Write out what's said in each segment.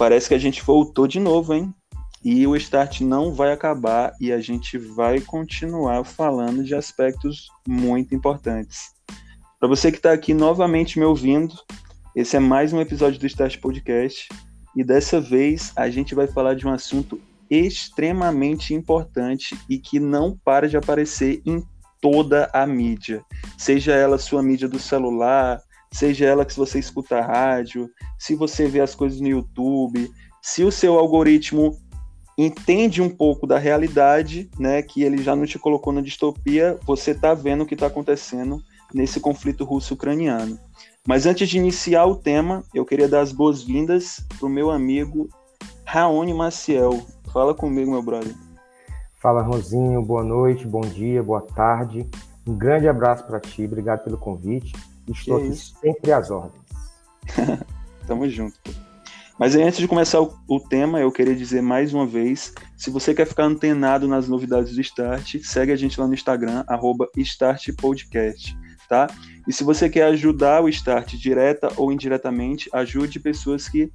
parece que a gente voltou de novo, hein? E o Start não vai acabar e a gente vai continuar falando de aspectos muito importantes. Para você que está aqui novamente me ouvindo, esse é mais um episódio do Start Podcast e dessa vez a gente vai falar de um assunto extremamente importante e que não para de aparecer em toda a mídia, seja ela sua mídia do celular, seja ela que você escuta rádio, se você vê as coisas no YouTube, se o seu algoritmo entende um pouco da realidade, né, que ele já não te colocou na distopia, você está vendo o que está acontecendo nesse conflito russo-ucraniano. Mas antes de iniciar o tema, eu queria dar as boas-vindas para o meu amigo Raoni Maciel. Fala comigo, meu brother. Fala, Rosinho. Boa noite, bom dia, boa tarde. Um grande abraço para ti. Obrigado pelo convite. Estou que aqui isso? sempre às ordens. Tamo junto. Mas aí, antes de começar o, o, tema, eu queria dizer mais uma vez: se você quer ficar antenado nas novidades do Start, segue a gente lá no Instagram, StartPodcast, tá? E se você quer ajudar o Start direta ou indiretamente, ajude pessoas que.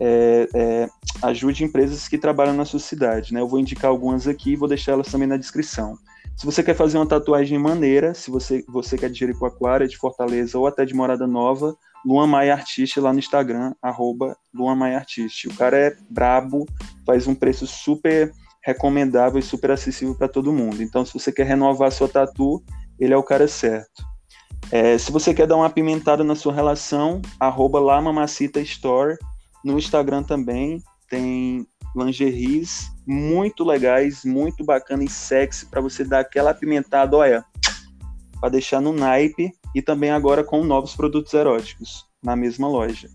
É, é, ajude empresas que trabalham na sua cidade, né? Eu vou indicar algumas aqui e vou deixar elas também na descrição. Se você quer fazer uma tatuagem maneira, se você, você quer de Jericoacoara, de Fortaleza ou até de Morada Nova, Luan Maia Artiste lá no Instagram, arroba Luan Maia Artiste. O cara é brabo, faz um preço super recomendável e super acessível para todo mundo. Então, se você quer renovar sua tatu, ele é o cara certo. É, se você quer dar uma apimentada na sua relação, arroba Store. No Instagram também tem lingeries muito legais, muito bacana e sexy para você dar aquela apimentada, olha, para deixar no naipe e também agora com novos produtos eróticos na mesma loja.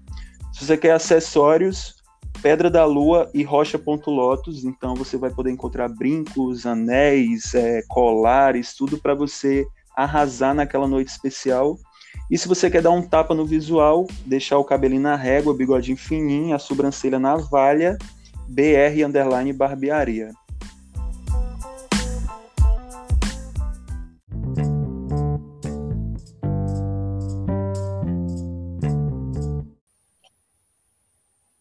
Se você quer acessórios, Pedra da Lua e Rocha.lotus, então você vai poder encontrar brincos, anéis, é, colares, tudo para você arrasar naquela noite especial. E se você quer dar um tapa no visual, deixar o cabelinho na régua, bigodinho fininho, a sobrancelha na valha, BR Underline Barbearia.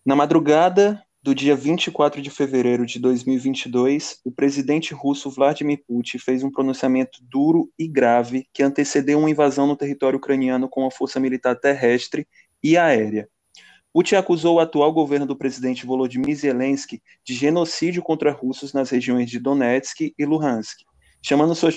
Na madrugada do dia 24 de fevereiro de 2022, o presidente russo Vladimir Putin fez um pronunciamento duro e grave que antecedeu uma invasão no território ucraniano com a força militar terrestre e aérea. Putin acusou o atual governo do presidente Volodymyr Zelensky de genocídio contra russos nas regiões de Donetsk e Luhansk, chamando sua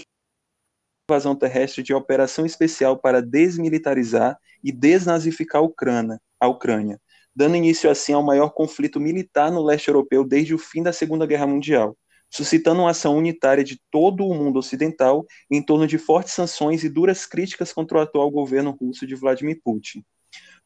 invasão terrestre de operação especial para desmilitarizar e desnazificar a Ucrânia, a Ucrânia dando início assim ao maior conflito militar no leste europeu desde o fim da Segunda Guerra Mundial, suscitando uma ação unitária de todo o mundo ocidental em torno de fortes sanções e duras críticas contra o atual governo russo de Vladimir Putin.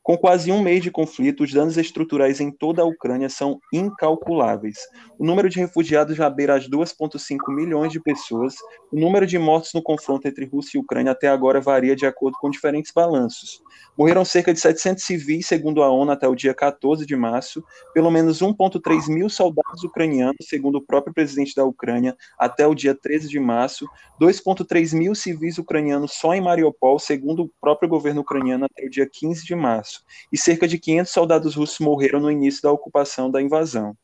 Com quase um mês de conflito, os danos estruturais em toda a Ucrânia são incalculáveis. O número de refugiados já beira as 2,5 milhões de pessoas. O número de mortos no confronto entre Rússia e Ucrânia até agora varia de acordo com diferentes balanços. Morreram cerca de 700 civis, segundo a ONU, até o dia 14 de março. Pelo menos 1,3 mil soldados ucranianos, segundo o próprio presidente da Ucrânia, até o dia 13 de março. 2,3 mil civis ucranianos só em Mariupol, segundo o próprio governo ucraniano, até o dia 15 de março março, e cerca de 500 soldados russos morreram no início da ocupação da invasão.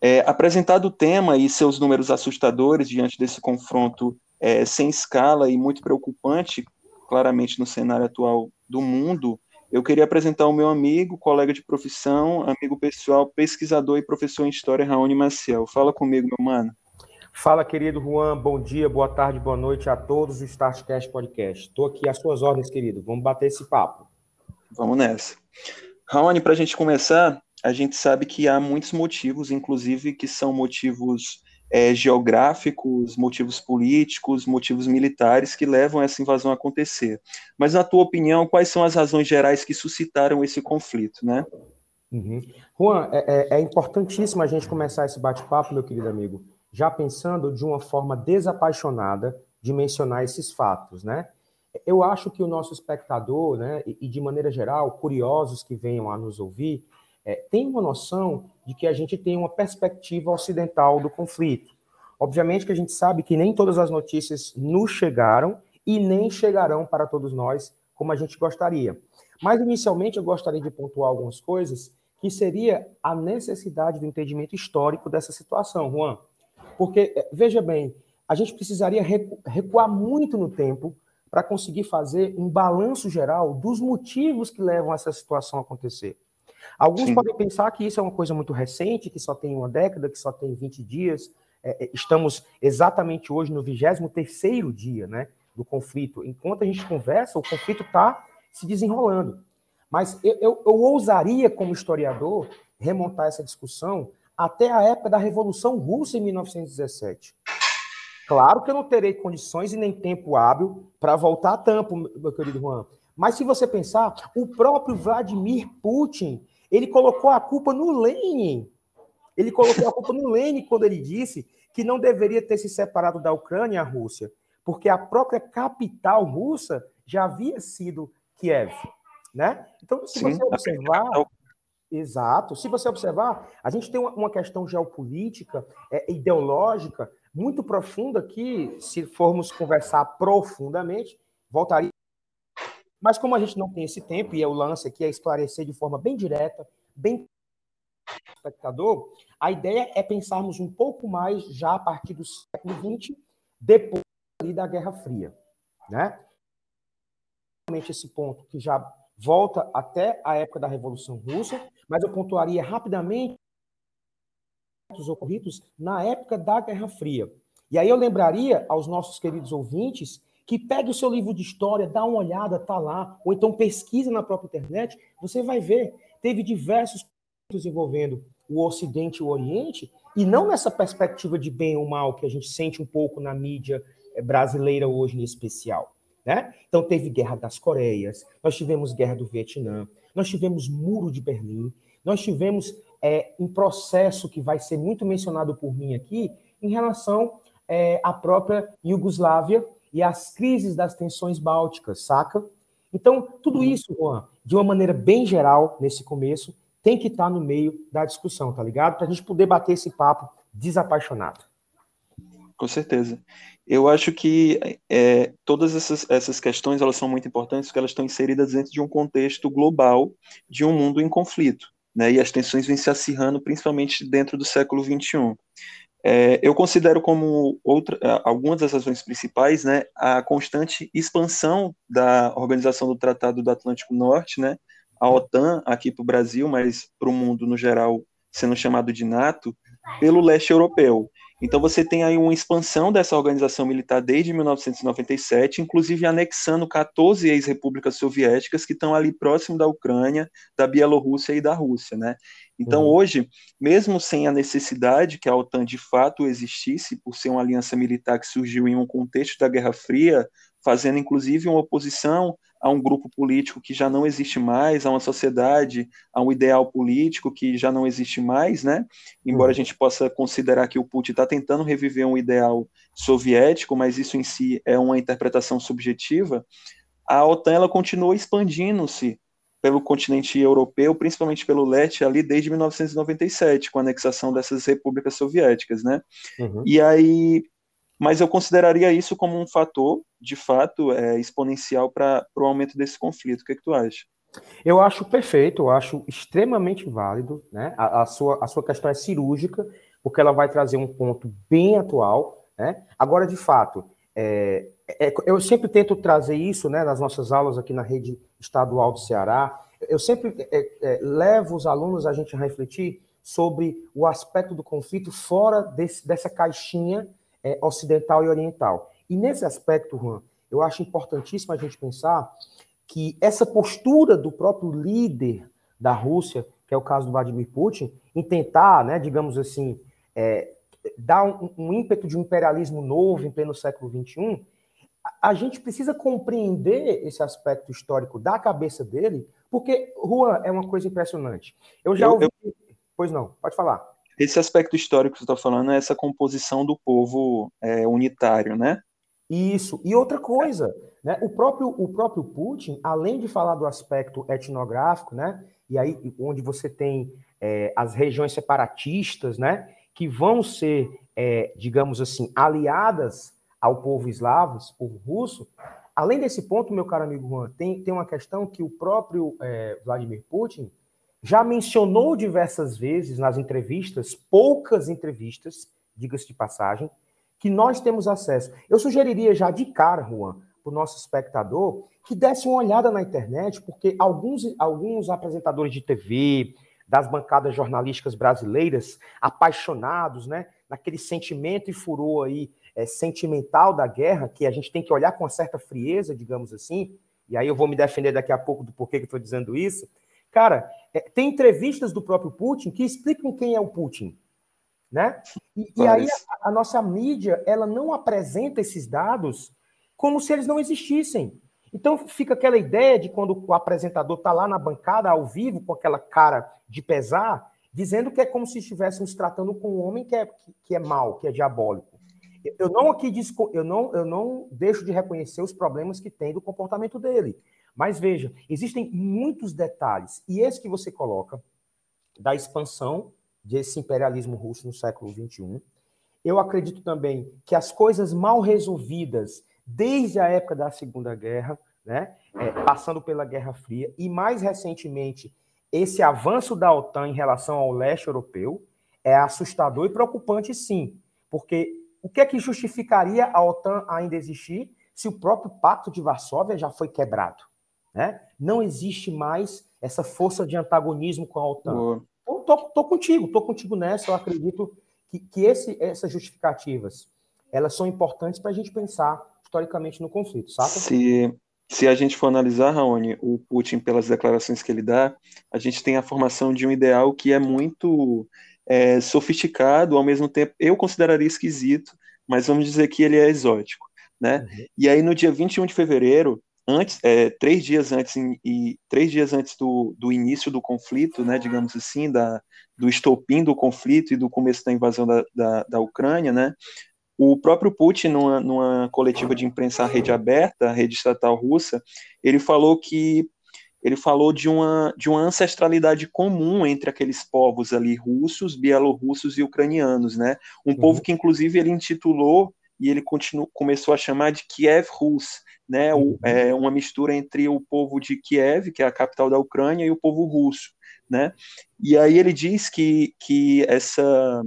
É, apresentado o tema e seus números assustadores diante desse confronto é, sem escala e muito preocupante, claramente no cenário atual do mundo, eu queria apresentar o meu amigo, colega de profissão, amigo pessoal, pesquisador e professor em História, Raoni Maciel. Fala comigo, meu mano. Fala, querido Juan. Bom dia, boa tarde, boa noite a todos do Startcast Podcast. Estou aqui às suas ordens, querido. Vamos bater esse papo. Vamos nessa. Raoni, para a gente começar, a gente sabe que há muitos motivos, inclusive que são motivos é, geográficos, motivos políticos, motivos militares que levam essa invasão a acontecer. Mas, na tua opinião, quais são as razões gerais que suscitaram esse conflito, né? Uhum. Juan, é, é, é importantíssimo a gente começar esse bate-papo, meu querido amigo, já pensando de uma forma desapaixonada de mencionar esses fatos, né? Eu acho que o nosso espectador, né, e de maneira geral, curiosos que venham a nos ouvir, é, tem uma noção de que a gente tem uma perspectiva ocidental do conflito. Obviamente que a gente sabe que nem todas as notícias nos chegaram e nem chegarão para todos nós como a gente gostaria. Mas, inicialmente, eu gostaria de pontuar algumas coisas que seria a necessidade do entendimento histórico dessa situação, Juan. Porque, eh, veja bem, a gente precisaria recuar muito no tempo para conseguir fazer um balanço geral dos motivos que levam essa situação a acontecer. Alguns Sim. podem pensar que isso é uma coisa muito recente, que só tem uma década, que só tem 20 dias. É, é estamos exatamente hoje no 23º dia né, do conflito. Enquanto a gente conversa, o conflito está se desenrolando. Mas eu, eu, eu ousaria, como historiador, remontar essa discussão até a época da Revolução Russa em 1917. Claro que eu não terei condições e nem tempo hábil para voltar a tampo, meu querido Juan. Mas se você pensar, o próprio Vladimir Putin, ele colocou a culpa no Lenin. Ele colocou a culpa no Lenin quando ele disse que não deveria ter se separado da Ucrânia a Rússia, porque a própria capital russa já havia sido Kiev. Né? Então, se Sim, você observar. Exato. Se você observar, a gente tem uma questão geopolítica, é, ideológica, muito profunda que, se formos conversar profundamente, voltaria. Mas como a gente não tem esse tempo, e é o lance aqui é esclarecer de forma bem direta, bem espectador, a ideia é pensarmos um pouco mais já a partir do século XX, depois da Guerra Fria. Né? Esse ponto que já volta até a época da Revolução Russa, mas eu pontuaria rapidamente ocorridos na época da Guerra Fria. E aí eu lembraria aos nossos queridos ouvintes que pegue o seu livro de história, dá uma olhada, tá lá, ou então pesquisa na própria internet, você vai ver, teve diversos envolvendo o Ocidente e o Oriente, e não nessa perspectiva de bem ou mal que a gente sente um pouco na mídia eh, brasileira hoje em especial. Né? Então, teve Guerra das Coreias, nós tivemos Guerra do Vietnã, nós tivemos Muro de Berlim, nós tivemos é, um processo que vai ser muito mencionado por mim aqui em relação é, à própria Iugoslávia e às crises das tensões bálticas, saca? Então, tudo isso, Juan, de uma maneira bem geral, nesse começo, tem que estar no meio da discussão, tá ligado? Para a gente poder bater esse papo desapaixonado. Com certeza. Eu acho que é, todas essas, essas questões elas são muito importantes porque elas estão inseridas dentro de um contexto global de um mundo em conflito, né? E as tensões vêm se acirrando principalmente dentro do século XXI. É, eu considero como outra, algumas das razões principais, né, a constante expansão da organização do Tratado do Atlântico Norte, né, a OTAN aqui para o Brasil, mas para o mundo no geral sendo chamado de NATO, pelo leste europeu. Então você tem aí uma expansão dessa organização militar desde 1997, inclusive anexando 14 ex-repúblicas soviéticas que estão ali próximo da Ucrânia, da Bielorrússia e da Rússia, né? Então uhum. hoje, mesmo sem a necessidade que a OTAN de fato existisse, por ser uma aliança militar que surgiu em um contexto da Guerra Fria, fazendo inclusive uma oposição a um grupo político que já não existe mais, a uma sociedade, a um ideal político que já não existe mais, né? Embora a uhum. gente possa considerar que o Putin está tentando reviver um ideal soviético, mas isso em si é uma interpretação subjetiva, a OTAN ela continua expandindo-se pelo continente europeu, principalmente pelo leste, ali desde 1997, com a anexação dessas repúblicas soviéticas, né? Uhum. E aí mas eu consideraria isso como um fator, de fato, é, exponencial para o aumento desse conflito. O que, é que tu acha? Eu acho perfeito, eu acho extremamente válido, né? A, a, sua, a sua questão é cirúrgica, porque ela vai trazer um ponto bem atual, né? Agora, de fato, é, é, eu sempre tento trazer isso, né, nas nossas aulas aqui na rede estadual do Ceará. Eu sempre é, é, levo os alunos a gente a refletir sobre o aspecto do conflito fora desse, dessa caixinha é, ocidental e oriental. E nesse aspecto, Juan, eu acho importantíssimo a gente pensar que essa postura do próprio líder da Rússia, que é o caso do Vladimir Putin, em tentar, né, digamos assim, é, dar um, um, ímpeto de um imperialismo novo em pleno século XXI, a, a gente precisa compreender esse aspecto histórico da cabeça dele, porque, Juan, é uma coisa impressionante. Eu já eu, ouvi. Eu... Pois não, pode falar. Esse aspecto histórico que você está falando é essa composição do povo é, unitário, né? Isso. E outra coisa, né? O próprio, o próprio Putin, além de falar do aspecto etnográfico, né? E aí, onde você tem é, as regiões separatistas, né? Que vão ser, é, digamos assim, aliadas ao povo eslavo, povo russo. Além desse ponto, meu caro amigo Juan, tem, tem uma questão que o próprio é, Vladimir Putin já mencionou diversas vezes nas entrevistas, poucas entrevistas, diga-se de passagem, que nós temos acesso. Eu sugeriria já de cara, Juan, para o nosso espectador, que desse uma olhada na internet, porque alguns, alguns apresentadores de TV, das bancadas jornalísticas brasileiras, apaixonados, né, naquele sentimento e furor aí é, sentimental da guerra, que a gente tem que olhar com uma certa frieza, digamos assim, e aí eu vou me defender daqui a pouco do porquê que eu estou dizendo isso. Cara, tem entrevistas do próprio Putin que explicam quem é o Putin. Né? E, e aí a, a, nossa mídia ela não apresenta esses dados como se eles não existissem. Então fica aquela ideia de quando o apresentador está lá na bancada ao vivo com aquela cara de pesar, dizendo que é como se estivéssemos tratando com um homem que é, que, que é mau, que é diabólico. Eu não aqui eu não, eu não deixo de reconhecer os problemas que tem do comportamento dele. Mas veja, existem muitos detalhes. E esse que você coloca da expansão desse imperialismo russo no século XXI. Eu acredito também que as coisas mal resolvidas desde a época da Segunda Guerra, né, é, passando pela Guerra Fria, e mais recentemente esse avanço da OTAN em relação ao leste europeu é assustador e preocupante, sim, porque o que é que justificaria a OTAN ainda existir se o próprio Pacto de Varsóvia já foi quebrado? Né? Não existe mais essa força de antagonismo com a OTAN. Então, tô, tô contigo, tô contigo nessa. Eu acredito que, que esse, essas justificativas elas são importantes para a gente pensar historicamente no conflito, sabe? Se, se a gente for analisar, Raoni, o Putin, pelas declarações que ele dá, a gente tem a formação de um ideal que é muito é, sofisticado, ao mesmo tempo, eu consideraria esquisito, mas vamos dizer que ele é exótico, né? Uhum. E aí, no dia 21 de fevereiro, antes, é, três dias antes e três dias antes do, do início do conflito, né, digamos assim, da, do estopim do conflito e do começo da invasão da, da, da Ucrânia, né, o próprio Putin, numa, numa coletiva de imprensa à rede aberta, a rede estatal russa, ele falou que ele falou de uma, de uma ancestralidade comum entre aqueles povos ali russos, bielorrussos e ucranianos, né? Um uhum. povo que inclusive ele intitulou e ele continu, começou a chamar de Kiev Rus, né, o, é, uma mistura entre o povo de Kiev, que é a capital da Ucrânia, e o povo russo, né? E aí ele diz que, que essa,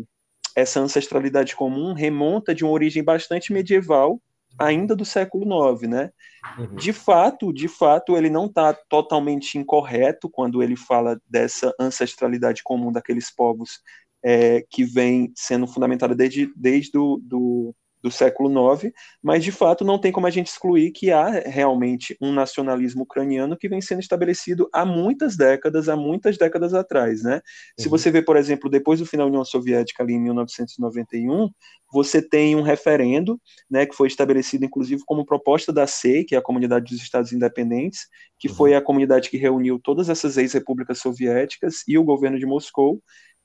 essa ancestralidade comum remonta de uma origem bastante medieval, ainda do século IX, né? Uhum. De fato, de fato, ele não está totalmente incorreto quando ele fala dessa ancestralidade comum daqueles povos é, que vem sendo fundamentada desde, desde do, do do século IX, mas de fato não tem como a gente excluir que há realmente um nacionalismo ucraniano que vem sendo estabelecido há muitas décadas, há muitas décadas atrás, né? Uhum. Se você vê, por exemplo, depois do final da União Soviética ali em 1991, você tem um referendo, né, que foi estabelecido inclusive como proposta da SEI, que é a Comunidade dos Estados Independentes, que uhum. foi a comunidade que reuniu todas essas ex-repúblicas soviéticas e o governo de Moscou,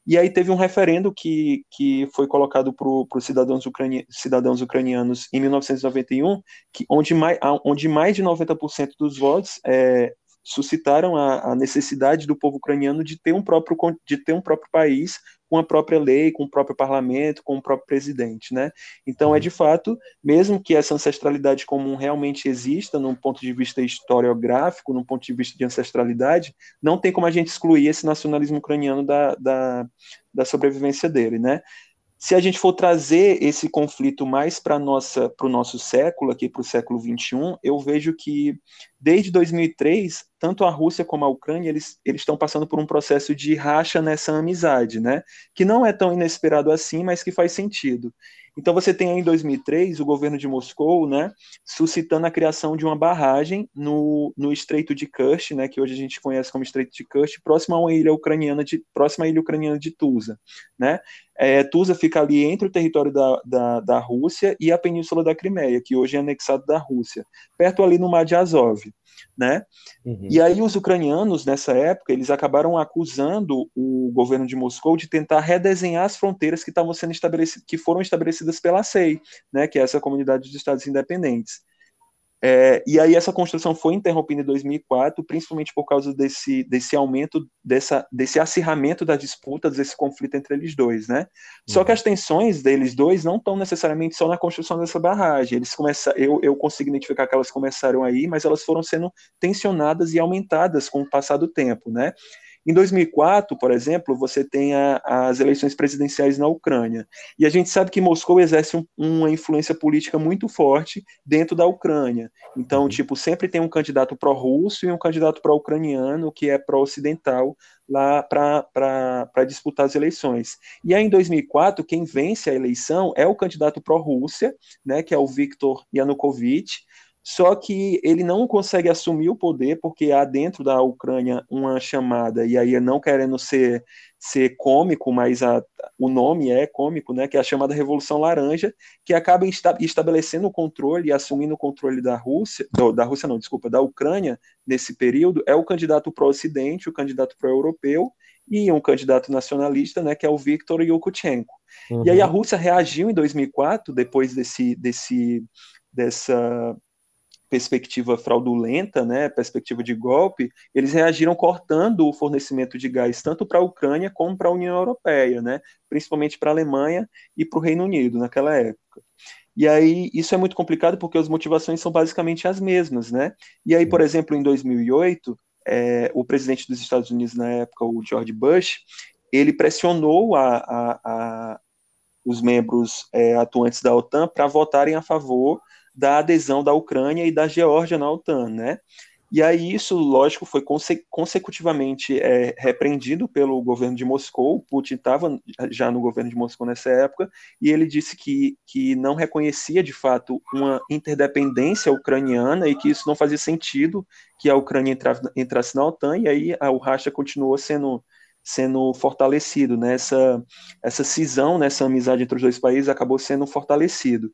e aí teve um referendo que, que foi colocado para os cidadãos, ucrani, cidadãos ucranianos em 1991, que, onde, mais, onde mais de 90% dos votos é, suscitaram a, a, necessidade do povo ucraniano de ter um próprio, de ter um próprio país com a própria lei, com o próprio parlamento, com o próprio presidente, né? Então é uhum. de fato, mesmo que essa ancestralidade comum realmente exista, num ponto de vista historiográfico, num ponto de vista de ancestralidade, não tem como a gente excluir esse nacionalismo ucraniano da, da, da sobrevivência dele, né? Se a gente for trazer esse conflito mais para o nosso século, aqui para o século XXI, eu vejo que desde 2003, tanto a Rússia como a Ucrânia, eles, eles estão passando por um processo de racha nessa amizade, né? Que não é tão inesperado assim, mas que faz sentido. Então você tem aí em 2003 o governo de Moscou, né, suscitando a criação de uma barragem no, no Estreito de Kerch, né, que hoje a gente conhece como Estreito de Kerch, próximo a uma ilha ucraniana de próxima à ilha ucraniana de Tusa, né? É, Tusa fica ali entre o território da, da, da Rússia e a península da Crimeia, que hoje é anexado da Rússia, perto ali no Mar de Azov né? Uhum. E aí os ucranianos nessa época eles acabaram acusando o governo de Moscou de tentar redesenhar as fronteiras que estavam sendo estabelecidas, que foram estabelecidas pela SEI, né? Que é essa comunidade de estados independentes. É, e aí essa construção foi interrompida em 2004, principalmente por causa desse, desse aumento, dessa, desse acirramento das disputas, desse conflito entre eles dois, né? Uhum. Só que uhum. as tensões deles dois não estão necessariamente só na construção dessa barragem. Eles começam, eu, eu consigo identificar que elas começaram aí, mas elas foram sendo tensionadas e aumentadas com o passar do tempo, né? Em 2004, por exemplo, você tem a, as eleições presidenciais na Ucrânia. E a gente sabe que Moscou exerce um, uma influência política muito forte dentro da Ucrânia. Então, uhum. tipo, sempre tem um candidato pró-russo e um candidato pró-ucraniano, que é pró-ocidental, lá para disputar as eleições. E aí, em 2004, quem vence a eleição é o candidato pró-Rússia, né, que é o Viktor Yanukovych, só que ele não consegue assumir o poder porque há dentro da Ucrânia uma chamada, e aí não querendo ser, ser cômico, mas a, o nome é cômico, né, que é a chamada Revolução Laranja, que acaba esta, estabelecendo o controle e assumindo o controle da Rússia, do, da Rússia não, desculpa, da Ucrânia nesse período, é o candidato pró-ocidente, o candidato pró-europeu, e um candidato nacionalista, né, que é o Viktor Yushchenko. Uhum. E aí a Rússia reagiu em 2004, depois desse, desse, dessa perspectiva fraudulenta, né, perspectiva de golpe, eles reagiram cortando o fornecimento de gás tanto para a Ucrânia como para a União Europeia, né, principalmente para a Alemanha e para o Reino Unido naquela época. E aí isso é muito complicado porque as motivações são basicamente as mesmas, né? E aí, por exemplo, em 2008, é, o presidente dos Estados Unidos na época, o George Bush, ele pressionou a, a, a os membros é, atuantes da OTAN para votarem a favor da adesão da Ucrânia e da Geórgia na OTAN, né? E aí isso, lógico, foi conse consecutivamente é, repreendido pelo governo de Moscou. Putin estava já no governo de Moscou nessa época e ele disse que, que não reconhecia de fato uma interdependência ucraniana e que isso não fazia sentido que a Ucrânia entrasse, entrasse na OTAN. E aí a, o racha continuou sendo sendo fortalecido, né? essa, essa cisão, né? essa amizade entre os dois países acabou sendo fortalecido.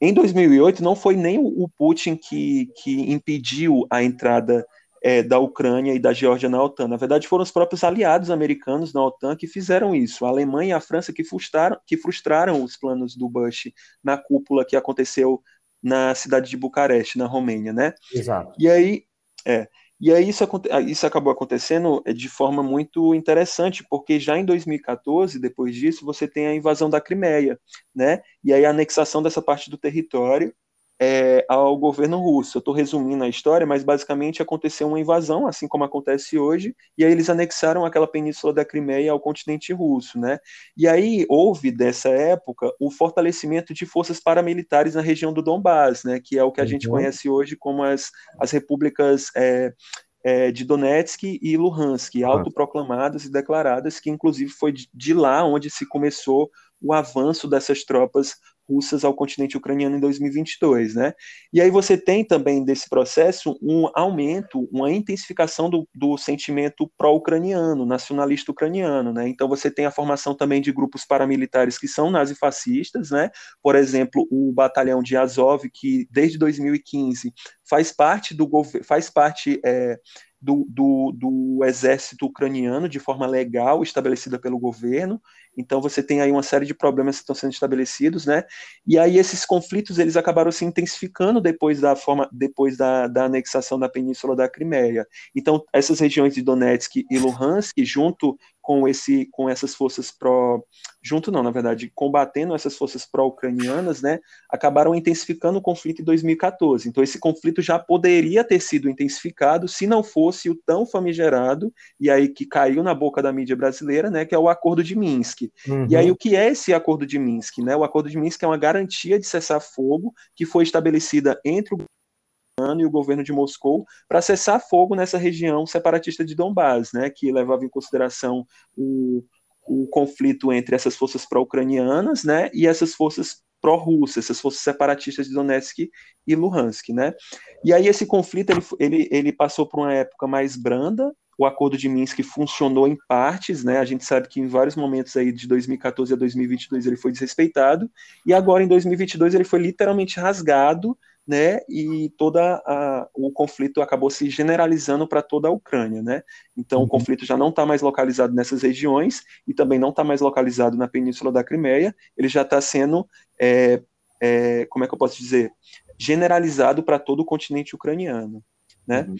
Em 2008, não foi nem o Putin que, que impediu a entrada é, da Ucrânia e da Geórgia na OTAN. Na verdade, foram os próprios aliados americanos na OTAN que fizeram isso. A Alemanha e a França que frustraram, que frustraram os planos do Bush na cúpula que aconteceu na cidade de Bucareste, na Romênia, né? Exato. E aí, é, e aí isso, ah, isso acabou acontecendo eh, de forma muito interessante, porque já em 2014, depois disso, você tem a invasão da Crimeia, né? E aí a anexação dessa parte do território é, ao governo russo. Eu estou resumindo a história, mas basicamente aconteceu uma invasão, assim como acontece hoje, e aí eles anexaram aquela península da Crimeia ao continente russo, né? E aí houve dessa época o fortalecimento de forças paramilitares na região do Donbás, né? Que é o que a uhum. gente conhece hoje como as, as repúblicas é, é, de Donetsk e Luhansk, autoproclamadas e declaradas, que inclusive foi de lá onde se começou o avanço dessas tropas russas ao continente ucraniano em 2022, né? E aí você tem também desse processo um aumento, uma intensificação do, do sentimento pró-ucraniano, nacionalista ucraniano, né? Então você tem a formação também de grupos paramilitares que são nazifascistas, né? Por exemplo, o batalhão de Azov, que desde 2015 faz parte do governo, faz parte é, do, do, do, exército ucraniano de forma legal, estabelecida pelo governo. Então você tem aí uma série de problemas que estão sendo estabelecidos, né? E aí esses conflitos eles acabaram se intensificando depois da forma, depois da, da anexação da península da Crimeia. Então essas regiões de Donetsk e Luhansk, junto com esse com essas forças pró junto não, na verdade, combatendo essas forças pró-ucranianas, né, acabaram intensificando o conflito em 2014. Então esse conflito já poderia ter sido intensificado se não fosse o tão famigerado e aí que caiu na boca da mídia brasileira, né, que é o Acordo de Minsk. Uhum. E aí o que é esse Acordo de Minsk, né? O Acordo de Minsk é uma garantia de cessar fogo que foi estabelecida entre o e o governo de Moscou para cessar fogo nessa região separatista de Donbás, né, que levava em consideração o, o conflito entre essas forças pró-ucranianas né, e essas forças pró-russas, essas forças separatistas de Donetsk e Luhansk. Né. E aí esse conflito ele, ele, ele passou por uma época mais branda, o acordo de Minsk funcionou em partes, né? A gente sabe que em vários momentos aí de 2014 a 2022 ele foi desrespeitado e agora em 2022 ele foi literalmente rasgado né, e toda a, o conflito acabou se generalizando para toda a Ucrânia, né? Então uhum. o conflito já não está mais localizado nessas regiões e também não está mais localizado na península da Crimeia. Ele já está sendo, é, é, como é que eu posso dizer, generalizado para todo o continente ucraniano, né? Uhum.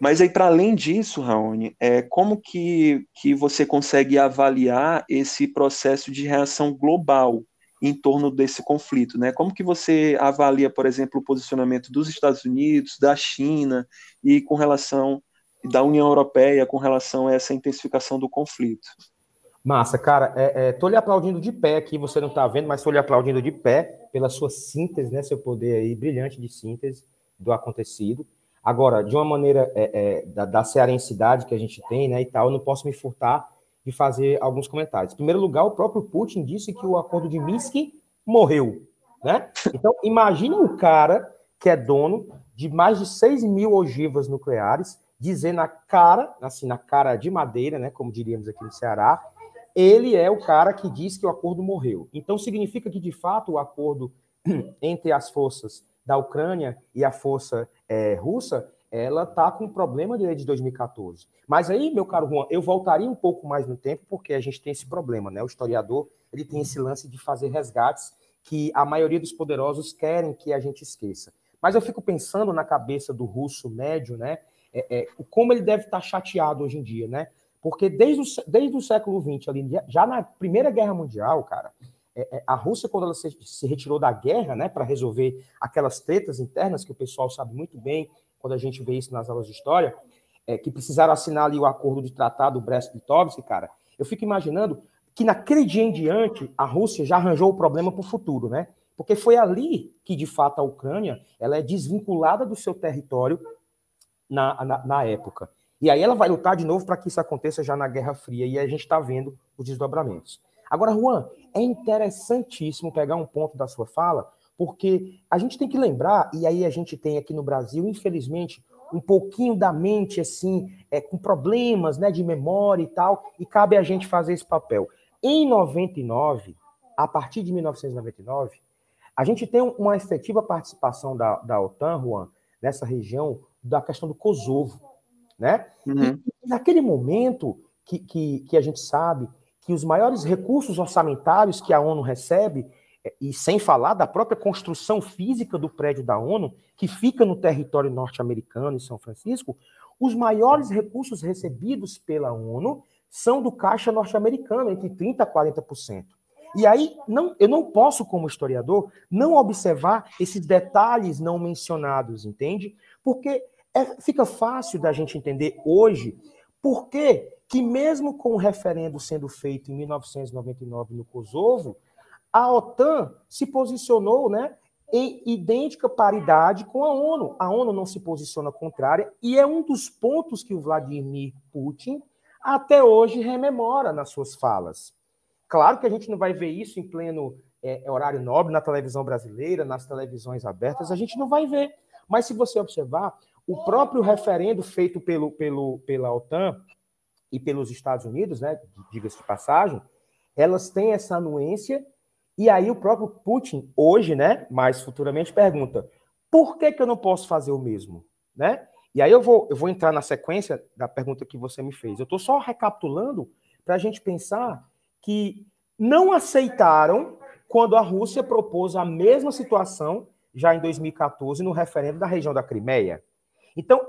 Mas aí, para além disso, Raoni, é, como que, que você consegue avaliar esse processo de reação global em torno desse conflito, né? Como que você avalia, por exemplo, o posicionamento dos Estados Unidos, da China e com relação da União Europeia com relação a essa intensificação do conflito. Massa, cara, é, é, tô lhe aplaudindo de pé aqui, você não está vendo, mas estou lhe aplaudindo de pé pela sua síntese, né, seu poder aí brilhante de síntese do acontecido. Agora, de uma maneira é, é, da, da cearensidade que a gente tem, né, e tal, eu não posso me furtar de fazer alguns comentários. Em primeiro lugar, o próprio Putin disse que o acordo de Minsk morreu, né? Então, imagine um cara que é dono de mais de 6 mil ogivas nucleares, dizer na cara, assim, na cara de madeira, né, como diríamos aqui no Ceará, ele é o cara que diz que o acordo morreu. Então, significa que, de fato, o acordo entre as forças da Ucrânia e a força é, russa, ela está com um problema desde 2014. Mas aí, meu caro Juan, eu voltaria um pouco mais no tempo, porque a gente tem esse problema, né? O historiador ele tem esse lance de fazer resgates que a maioria dos poderosos querem que a gente esqueça. Mas eu fico pensando na cabeça do russo médio, né? É, é, como ele deve estar tá chateado hoje em dia, né? Porque desde o, desde o século XX, ali, já na Primeira Guerra Mundial, cara, é, é, a Rússia, quando ela se, se retirou da guerra, né, para resolver aquelas tretas internas que o pessoal sabe muito bem, quando a gente vê isso nas aulas de história, é, que precisaram assinar ali o acordo de tratado Brest-Litovsk, cara, eu fico imaginando que naquele dia em diante a Rússia já arranjou o problema para o futuro, né? Porque foi ali que, de fato, a Ucrânia ela é desvinculada do seu território na, na, na época. E aí ela vai lutar de novo para que isso aconteça já na Guerra Fria, e a gente está vendo os desdobramentos. Agora, Juan, é interessantíssimo pegar um ponto da sua fala, porque a gente tem que lembrar, e aí a gente tem aqui no Brasil, infelizmente, um pouquinho da mente assim, é, com problemas né, de memória e tal, e cabe a gente fazer esse papel. Em 99, a partir de 1999, a gente tem uma efetiva participação da, da OTAN, Juan, nessa região da questão do Kosovo, né? Uhum. E, naquele momento que, que, que a gente sabe que os maiores recursos orçamentários que a ONU recebe e sem falar da própria construção física do prédio da ONU, que fica no território norte-americano, em São Francisco, os maiores recursos recebidos pela ONU são do caixa norte-americano, entre 30% a 40%. E aí, não, eu não posso, como historiador, não observar esses detalhes não mencionados, entende? Porque é, fica fácil da gente entender hoje por que, que mesmo com o referendo sendo feito em 1999 no Kosovo, a OTAN se posicionou né, em idêntica paridade com a ONU. A ONU não se posiciona contrária, e é um dos pontos que o Vladimir Putin até hoje rememora nas suas falas. Claro que a gente não vai ver isso em pleno é, horário nobre na televisão brasileira, nas televisões abertas, a gente não vai ver. Mas se você observar, o próprio referendo feito pelo, pelo, pela OTAN e pelos Estados Unidos, né, diga-se de passagem, elas têm essa anuência e aí o próprio Putin, hoje, né, mais futuramente, pergunta: por que, que eu não posso fazer o mesmo? Né? E aí eu vou, eu vou entrar na sequência da pergunta que você me fez. Eu estou só recapitulando para a gente pensar que não aceitaram quando a Rússia propôs a mesma situação já em 2014 no referendo da região da Crimeia. Então,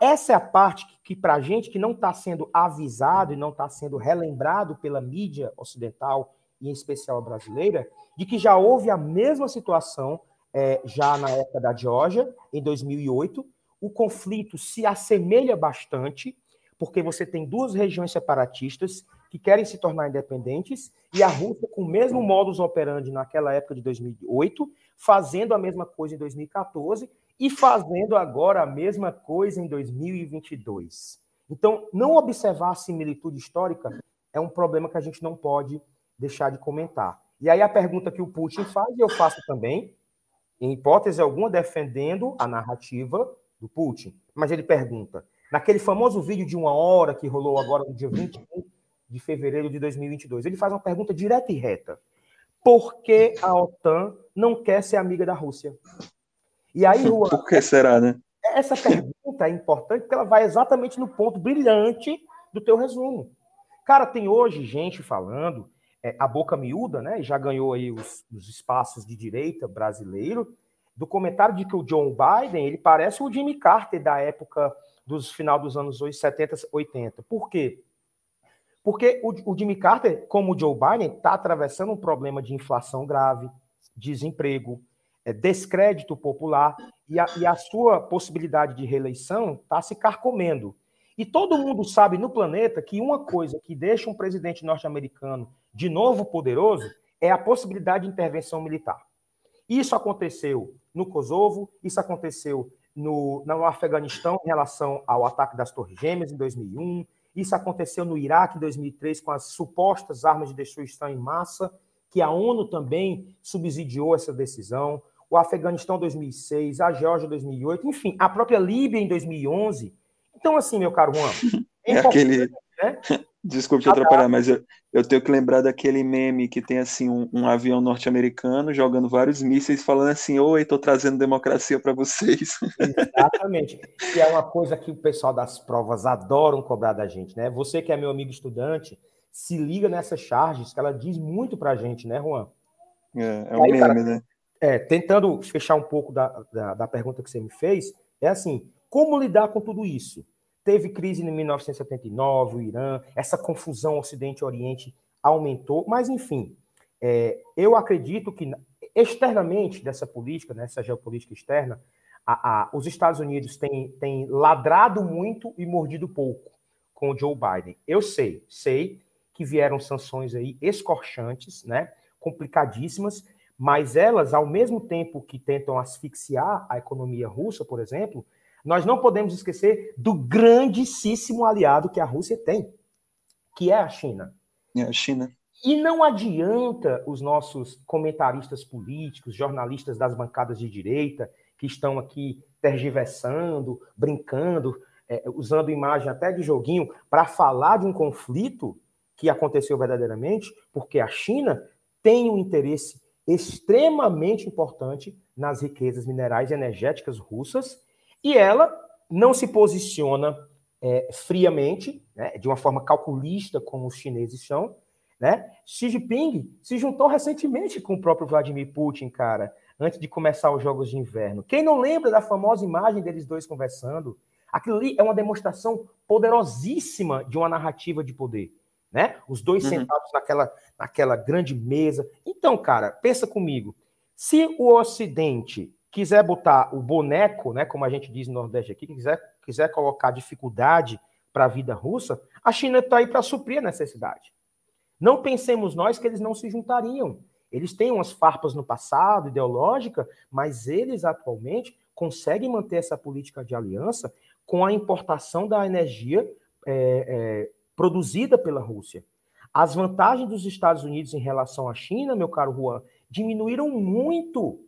essa é a parte que, que para a gente que não está sendo avisado e não está sendo relembrado pela mídia ocidental e em especial a brasileira, de que já houve a mesma situação é, já na época da Geórgia, em 2008. O conflito se assemelha bastante, porque você tem duas regiões separatistas que querem se tornar independentes, e a Rússia, com o mesmo modus operandi naquela época de 2008, fazendo a mesma coisa em 2014 e fazendo agora a mesma coisa em 2022. Então, não observar a similitude histórica é um problema que a gente não pode deixar de comentar. E aí a pergunta que o Putin faz, e eu faço também, em hipótese alguma, defendendo a narrativa do Putin. Mas ele pergunta, naquele famoso vídeo de uma hora que rolou agora no dia 21 de fevereiro de 2022, ele faz uma pergunta direta e reta. Por que a OTAN não quer ser amiga da Rússia? E aí, Juan, Por que será, né? Essa pergunta é importante porque ela vai exatamente no ponto brilhante do teu resumo. Cara, tem hoje gente falando é, a boca miúda, né? Já ganhou aí os, os, espaços de direita brasileiro, do comentário de que o John Biden ele parece o Jimmy Carter da época dos final dos anos 70, 80. Por quê? Porque o, o Jimmy Carter, como o Joe Biden, está atravessando um problema de inflação grave, desemprego, é, descrédito popular, e a, e a sua possibilidade de reeleição está se carcomendo. E todo mundo sabe no planeta que uma coisa que deixa um presidente norte-americano de novo poderoso é a possibilidade de intervenção militar. Isso aconteceu no Kosovo, isso aconteceu no, no Afeganistão em relação ao ataque das Torres Gêmeas em 2001, isso aconteceu no Iraque em 2003 com as supostas armas de destruição em massa, que a ONU também subsidiou essa decisão, o Afeganistão em 2006, a Geórgia em 2008, enfim, a própria Líbia em 2011. Então, assim, meu caro Juan, é, é aquele... Né? Desculpe te atrapalhar, mas eu, eu tenho que lembrar daquele meme que tem assim um, um avião norte-americano jogando vários mísseis falando assim, oi, estou trazendo democracia para vocês. Exatamente. E é uma coisa que o pessoal das provas adoram cobrar da gente, né? Você que é meu amigo estudante, se liga nessas charges que ela diz muito para a gente, né, Juan? É, é um aí, meme, cara, né? É, tentando fechar um pouco da, da, da pergunta que você me fez, é assim, como lidar com tudo isso? Teve crise em 1979, o Irã, essa confusão Ocidente-Oriente aumentou, mas enfim, é, eu acredito que externamente dessa política, nessa geopolítica externa, a, a, os Estados Unidos têm, têm ladrado muito e mordido pouco com o Joe Biden. Eu sei, sei que vieram sanções aí escorchantes, né, complicadíssimas, mas elas, ao mesmo tempo que tentam asfixiar a economia russa, por exemplo, nós não podemos esquecer do grandíssimo aliado que a Rússia tem, que é a China. É a China. E não adianta os nossos comentaristas políticos, jornalistas das bancadas de direita, que estão aqui tergiversando, brincando, é, usando imagem até de joguinho para falar de um conflito que aconteceu verdadeiramente, porque a China tem um interesse extremamente importante nas riquezas minerais e energéticas russas e ela não se posiciona é, friamente, né, de uma forma calculista, como os chineses são. Né? Xi Jinping se juntou recentemente com o próprio Vladimir Putin, cara, antes de começar os Jogos de Inverno. Quem não lembra da famosa imagem deles dois conversando? Aquilo ali é uma demonstração poderosíssima de uma narrativa de poder. Né? Os dois uhum. sentados naquela, naquela grande mesa. Então, cara, pensa comigo. Se o Ocidente quiser botar o boneco, né, como a gente diz no Nordeste aqui, quiser, quiser colocar dificuldade para a vida russa, a China está aí para suprir a necessidade. Não pensemos nós que eles não se juntariam. Eles têm umas farpas no passado, ideológica, mas eles atualmente conseguem manter essa política de aliança com a importação da energia é, é, produzida pela Rússia. As vantagens dos Estados Unidos em relação à China, meu caro Juan, diminuíram muito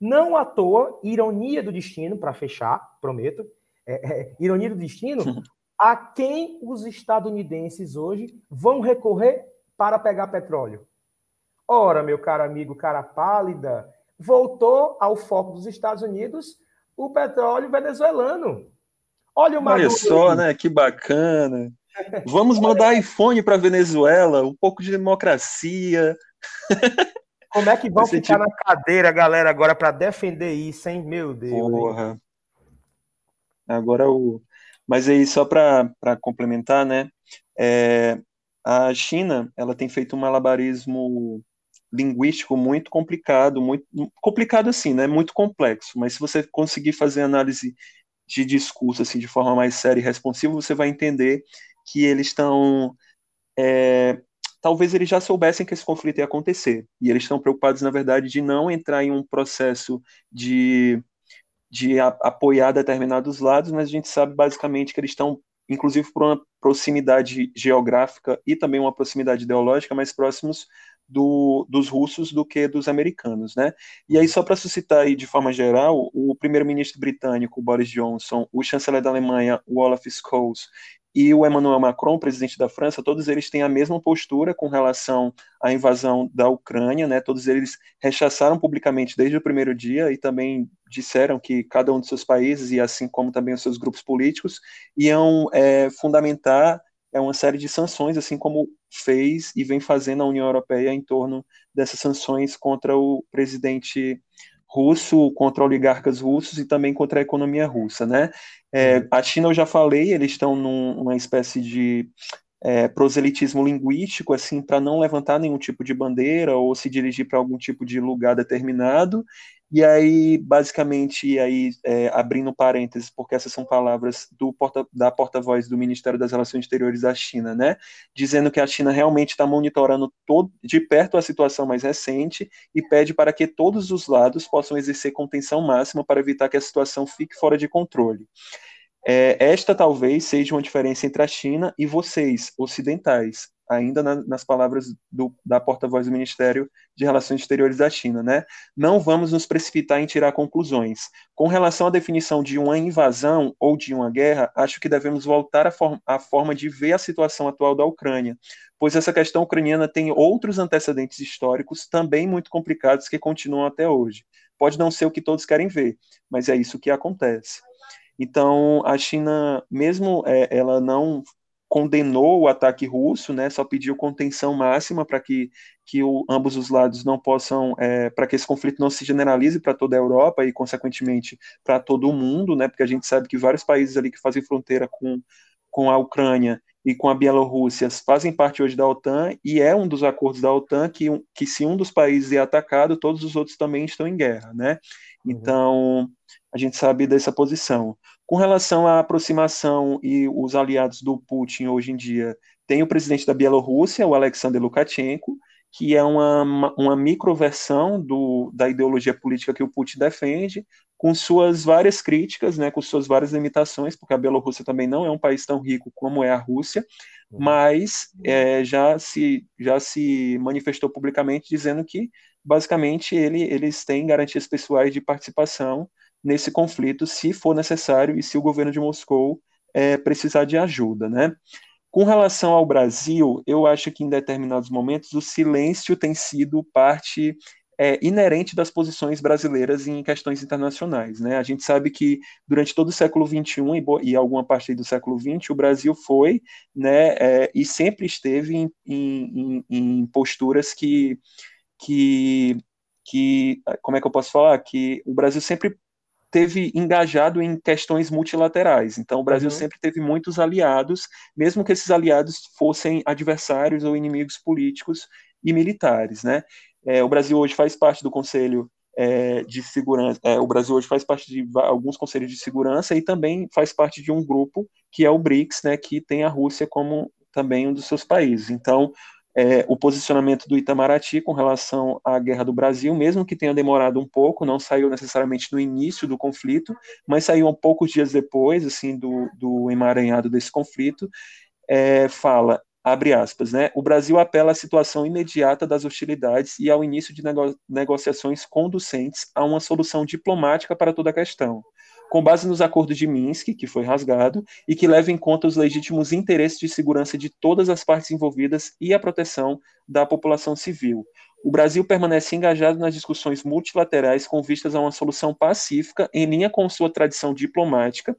não à toa, ironia do destino, para fechar, prometo, é, é, ironia do destino, a quem os estadunidenses hoje vão recorrer para pegar petróleo? Ora, meu caro amigo, cara pálida, voltou ao foco dos Estados Unidos o petróleo venezuelano. Olha o Olha só, né? Que bacana. Vamos mandar iPhone para Venezuela, um pouco de democracia. Como é que vão ficar tipo... na cadeira, galera, agora para defender isso, hein? Meu Deus. Porra. Hein? Agora o. Mas aí, só para complementar, né? É, a China ela tem feito um malabarismo linguístico muito complicado, muito complicado assim, né? Muito complexo. Mas se você conseguir fazer análise de discurso assim de forma mais séria e responsiva, você vai entender que eles estão é, talvez eles já soubessem que esse conflito ia acontecer. E eles estão preocupados, na verdade, de não entrar em um processo de, de a, apoiar determinados lados, mas a gente sabe basicamente que eles estão, inclusive por uma proximidade geográfica e também uma proximidade ideológica, mais próximos do, dos russos do que dos americanos, né? E aí, só para suscitar aí de forma geral, o primeiro-ministro britânico, Boris Johnson, o chanceler da Alemanha, Olaf Scholz, e o Emmanuel Macron, presidente da França, todos eles têm a mesma postura com relação à invasão da Ucrânia, né? Todos eles rechaçaram publicamente desde o primeiro dia e também disseram que cada um de seus países e assim como também os seus grupos políticos iam é, fundamentar é uma série de sanções, assim como fez e vem fazendo a União Europeia em torno dessas sanções contra o presidente russo, contra oligarcas russos e também contra a economia russa, né? É, uhum. a China, eu já falei, eles estão numa espécie de é, proselitismo linguístico, assim, para não levantar nenhum tipo de bandeira ou se dirigir para algum tipo de lugar determinado. E aí, basicamente, aí, é, abrindo parênteses, porque essas são palavras do porta, da porta-voz do Ministério das Relações Exteriores da China, né? Dizendo que a China realmente está monitorando todo, de perto a situação mais recente e pede para que todos os lados possam exercer contenção máxima para evitar que a situação fique fora de controle. É, esta talvez seja uma diferença entre a China e vocês, ocidentais, ainda na, nas palavras do, da porta-voz do Ministério de Relações Exteriores da China, né? Não vamos nos precipitar em tirar conclusões. Com relação à definição de uma invasão ou de uma guerra, acho que devemos voltar à, form à forma de ver a situação atual da Ucrânia, pois essa questão ucraniana tem outros antecedentes históricos também muito complicados que continuam até hoje. Pode não ser o que todos querem ver, mas é isso que acontece. Então, a China, mesmo é, ela não condenou o ataque russo, né, só pediu contenção máxima para que, que o, ambos os lados não possam, é, para que esse conflito não se generalize para toda a Europa e, consequentemente, para todo o mundo, né, porque a gente sabe que vários países ali que fazem fronteira com, com a Ucrânia e com a Bielorrússia fazem parte hoje da OTAN e é um dos acordos da OTAN que, que se um dos países é atacado, todos os outros também estão em guerra, né? Uhum. Então, a gente sabe dessa posição. Com relação à aproximação e os aliados do Putin hoje em dia, tem o presidente da Bielorrússia, o Alexander Lukashenko, que é uma, uma microversão do, da ideologia política que o Putin defende, com suas várias críticas, né, com suas várias limitações, porque a Bielorrússia também não é um país tão rico como é a Rússia, uhum. mas é, já, se, já se manifestou publicamente dizendo que, basicamente, ele, eles têm garantias pessoais de participação nesse conflito, se for necessário e se o governo de Moscou é, precisar de ajuda, né? Com relação ao Brasil, eu acho que em determinados momentos o silêncio tem sido parte é, inerente das posições brasileiras em questões internacionais. Né? A gente sabe que durante todo o século XXI e, e alguma parte do século XX, o Brasil foi né, é, e sempre esteve em, em, em posturas que, que, que, como é que eu posso falar? Que o Brasil sempre teve engajado em questões multilaterais. Então, o Brasil uhum. sempre teve muitos aliados, mesmo que esses aliados fossem adversários ou inimigos políticos e militares, né? É, o Brasil hoje faz parte do Conselho é, de Segurança. É, o Brasil hoje faz parte de alguns conselhos de segurança e também faz parte de um grupo que é o BRICS, né? Que tem a Rússia como também um dos seus países. Então, é, o posicionamento do Itamaraty com relação à guerra do Brasil, mesmo que tenha demorado um pouco, não saiu necessariamente no início do conflito, mas saiu um poucos dias depois, assim, do, do emaranhado desse conflito, é, fala, abre aspas, né, o Brasil apela à situação imediata das hostilidades e ao início de nego negociações conducentes a uma solução diplomática para toda a questão com base nos acordos de Minsk, que foi rasgado, e que leva em conta os legítimos interesses de segurança de todas as partes envolvidas e a proteção da população civil. O Brasil permanece engajado nas discussões multilaterais com vistas a uma solução pacífica, em linha com sua tradição diplomática,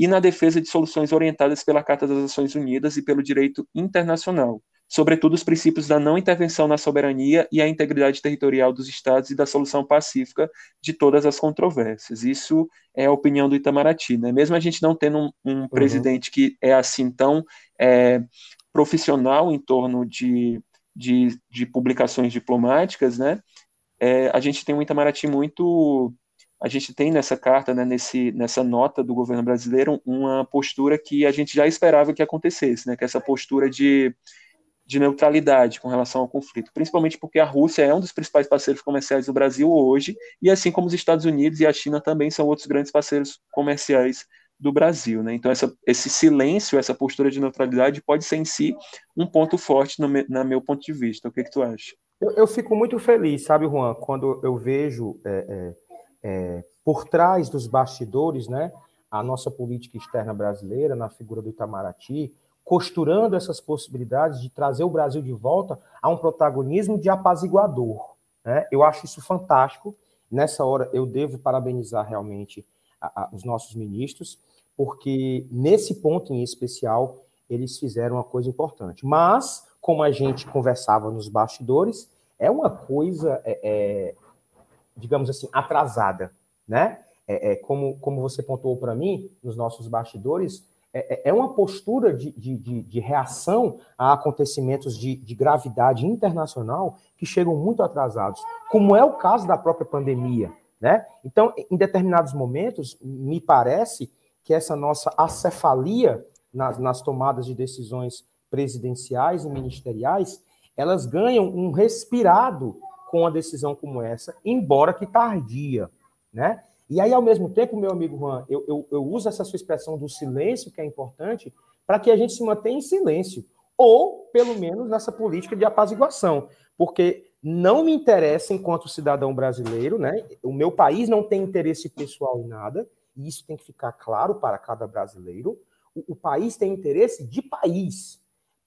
e na defesa de soluções orientadas pela Carta das Nações Unidas e pelo direito internacional, sobretudo os princípios da não intervenção na soberania e a integridade territorial dos estados e da solução pacífica de todas as controvérsias. Isso é a opinião do Itamaraty, né? Mesmo a gente não tendo um, um uhum. presidente que é assim tão é, profissional em torno de, de, de publicações diplomáticas, né? É, a gente tem um Itamaraty muito a gente tem nessa carta, né, nesse, nessa nota do governo brasileiro, uma postura que a gente já esperava que acontecesse, né, que é essa postura de de neutralidade com relação ao conflito, principalmente porque a Rússia é um dos principais parceiros comerciais do Brasil hoje, e assim como os Estados Unidos e a China também são outros grandes parceiros comerciais do Brasil. Né? Então, essa, esse silêncio, essa postura de neutralidade pode ser em si um ponto forte no, me, no meu ponto de vista. O que, que tu acha? Eu, eu, fico muito feliz, sabe, Juan, quando eu vejo é, é, é, por trás dos bastidores né, a nossa política externa brasileira, na figura do Itamaraty, costurando essas possibilidades de trazer o Brasil de volta a um protagonismo de apaziguador. Né? Eu acho isso fantástico. Nessa hora, eu devo parabenizar realmente a, a, os nossos ministros, porque nesse ponto em especial, eles fizeram uma coisa importante. Mas, como a gente conversava nos bastidores, é uma coisa, é, é, digamos assim, atrasada. Né? É, é como, como você pontuou para mim, nos nossos bastidores, é, é, é uma postura de, de, de, de reação a acontecimentos de, de, gravidade internacional que chegam muito atrasados, como é o caso da própria pandemia. Né? Então, em determinados momentos, me parece que essa nossa acefalia nas, nas tomadas de decisões presidenciais e ministeriais, elas ganham um respirado com uma decisão como essa, embora que tardia, né? E aí, ao mesmo tempo, meu amigo Juan, eu, eu, eu uso essa sua expressão do silêncio, que é importante, para que a gente se mantenha em silêncio, ou, pelo menos, nessa política de apaziguação, porque não me interessa, enquanto cidadão brasileiro, né? O meu país não tem interesse pessoal em nada, e isso tem que ficar claro para cada brasileiro. O, o país tem interesse de país.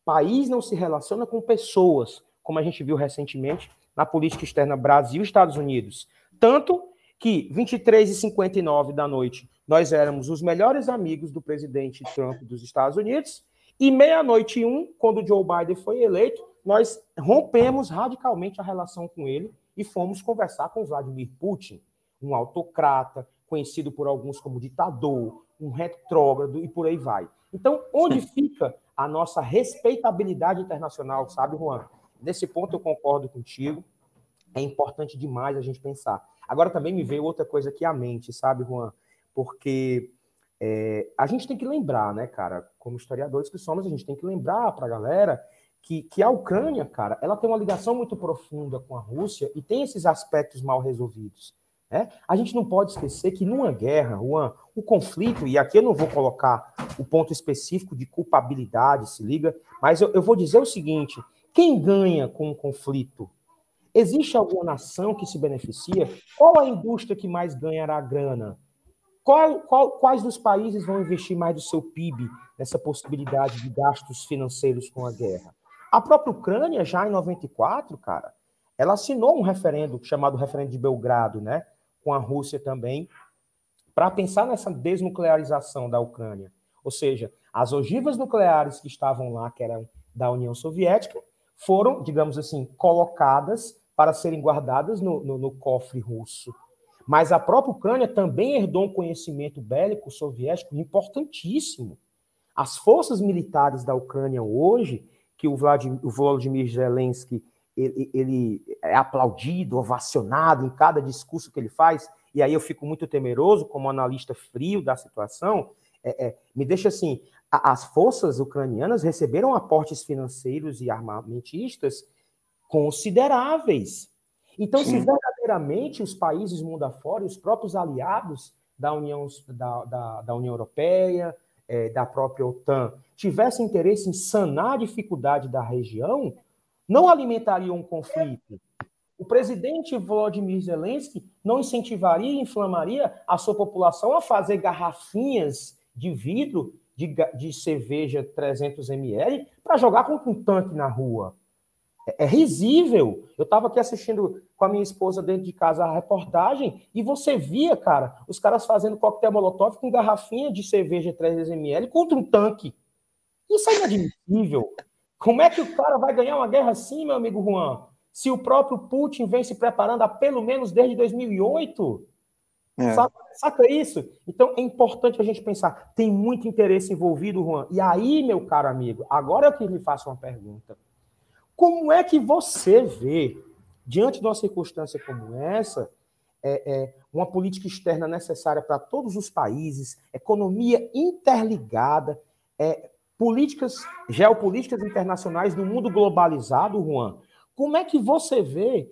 País não se relaciona com pessoas, como a gente viu recentemente na política externa Brasil e Estados Unidos. Tanto que 23 e 59 da noite nós éramos os melhores amigos do presidente Trump dos Estados Unidos e meia-noite e um, quando Joe Biden foi eleito, nós rompemos radicalmente a relação com ele e fomos conversar com Vladimir Putin, um autocrata, conhecido por alguns como ditador, um retrógrado e por aí vai. Então, onde fica a nossa respeitabilidade internacional, sabe, Juan? Nesse ponto eu concordo contigo. É importante demais a gente pensar. Agora também me veio outra coisa aqui à mente, sabe, Juan? Porque é, a gente tem que lembrar, né, cara, como historiadores que somos, a gente tem que lembrar para a galera que, que a Ucrânia, cara, ela tem uma ligação muito profunda com a Rússia e tem esses aspectos mal resolvidos. Né? A gente não pode esquecer que numa guerra, Juan, o conflito, e aqui eu não vou colocar o ponto específico de culpabilidade, se liga, mas eu, eu vou dizer o seguinte: quem ganha com o conflito? Existe alguma nação que se beneficia? Qual a indústria que mais ganhará grana? Qual, qual, quais dos países vão investir mais do seu PIB nessa possibilidade de gastos financeiros com a guerra? A própria Ucrânia, já em 94, cara, ela assinou um referendo chamado Referendo de Belgrado, né, com a Rússia também, para pensar nessa desnuclearização da Ucrânia. Ou seja, as ogivas nucleares que estavam lá, que eram da União Soviética, foram, digamos assim, colocadas para serem guardadas no, no, no cofre russo. Mas a própria Ucrânia também herdou um conhecimento bélico soviético importantíssimo. As forças militares da Ucrânia hoje, que o Vladimir, o Volodymyr Zelensky ele, ele, é aplaudido, ovacionado em cada discurso que ele faz, e aí eu fico muito temeroso, como analista frio da situação, é, é, me deixa assim: as forças ucranianas receberam aportes financeiros e armamentistas consideráveis. Então, Sim. se verdadeiramente os países mundo afora, os próprios aliados da União, da, da, da União Europeia, é, da própria OTAN, tivessem interesse em sanar a dificuldade da região, não alimentariam um conflito. O presidente Volodymyr Zelensky não incentivaria e inflamaria a sua população a fazer garrafinhas de vidro de, de cerveja 300 ml para jogar contra um tanque na rua. É, é risível. Eu estava aqui assistindo com a minha esposa dentro de casa a reportagem e você via, cara, os caras fazendo coquetel molotov com garrafinha de cerveja 300ml contra um tanque. Isso é inadmissível. Como é que o cara vai ganhar uma guerra assim, meu amigo Juan? Se o próprio Putin vem se preparando há pelo menos desde 2008? É. Saca, saca, isso? Então é importante a gente pensar. Tem muito interesse envolvido, Juan. E aí, meu caro amigo, agora eu que lhe faço uma pergunta. Como é que você vê, diante de uma circunstância como essa, é, é, uma política externa necessária para todos os países, economia interligada, é, políticas, geopolíticas internacionais no mundo globalizado, Juan? Como é que você vê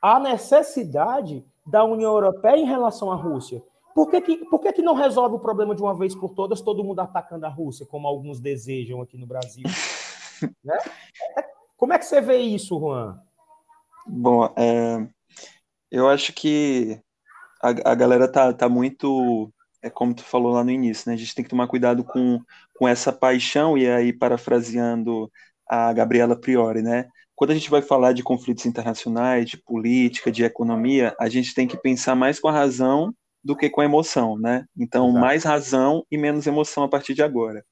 a necessidade da União Europeia em relação à Rússia? Por que, que, por que, que não resolve o problema de uma vez por todas, todo mundo atacando a Rússia, como alguns desejam aqui no Brasil? né? Como é que você vê isso, Juan? Bom, é, eu acho que a, a galera tá, tá muito, é como tu falou lá no início, né? A gente tem que tomar cuidado com, com essa paixão, e aí parafraseando a Gabriela Priori, né? Quando a gente vai falar de conflitos internacionais, de política, de economia, a gente tem que pensar mais com a razão do que com a emoção, né? Então, Exato. mais razão e menos emoção a partir de agora.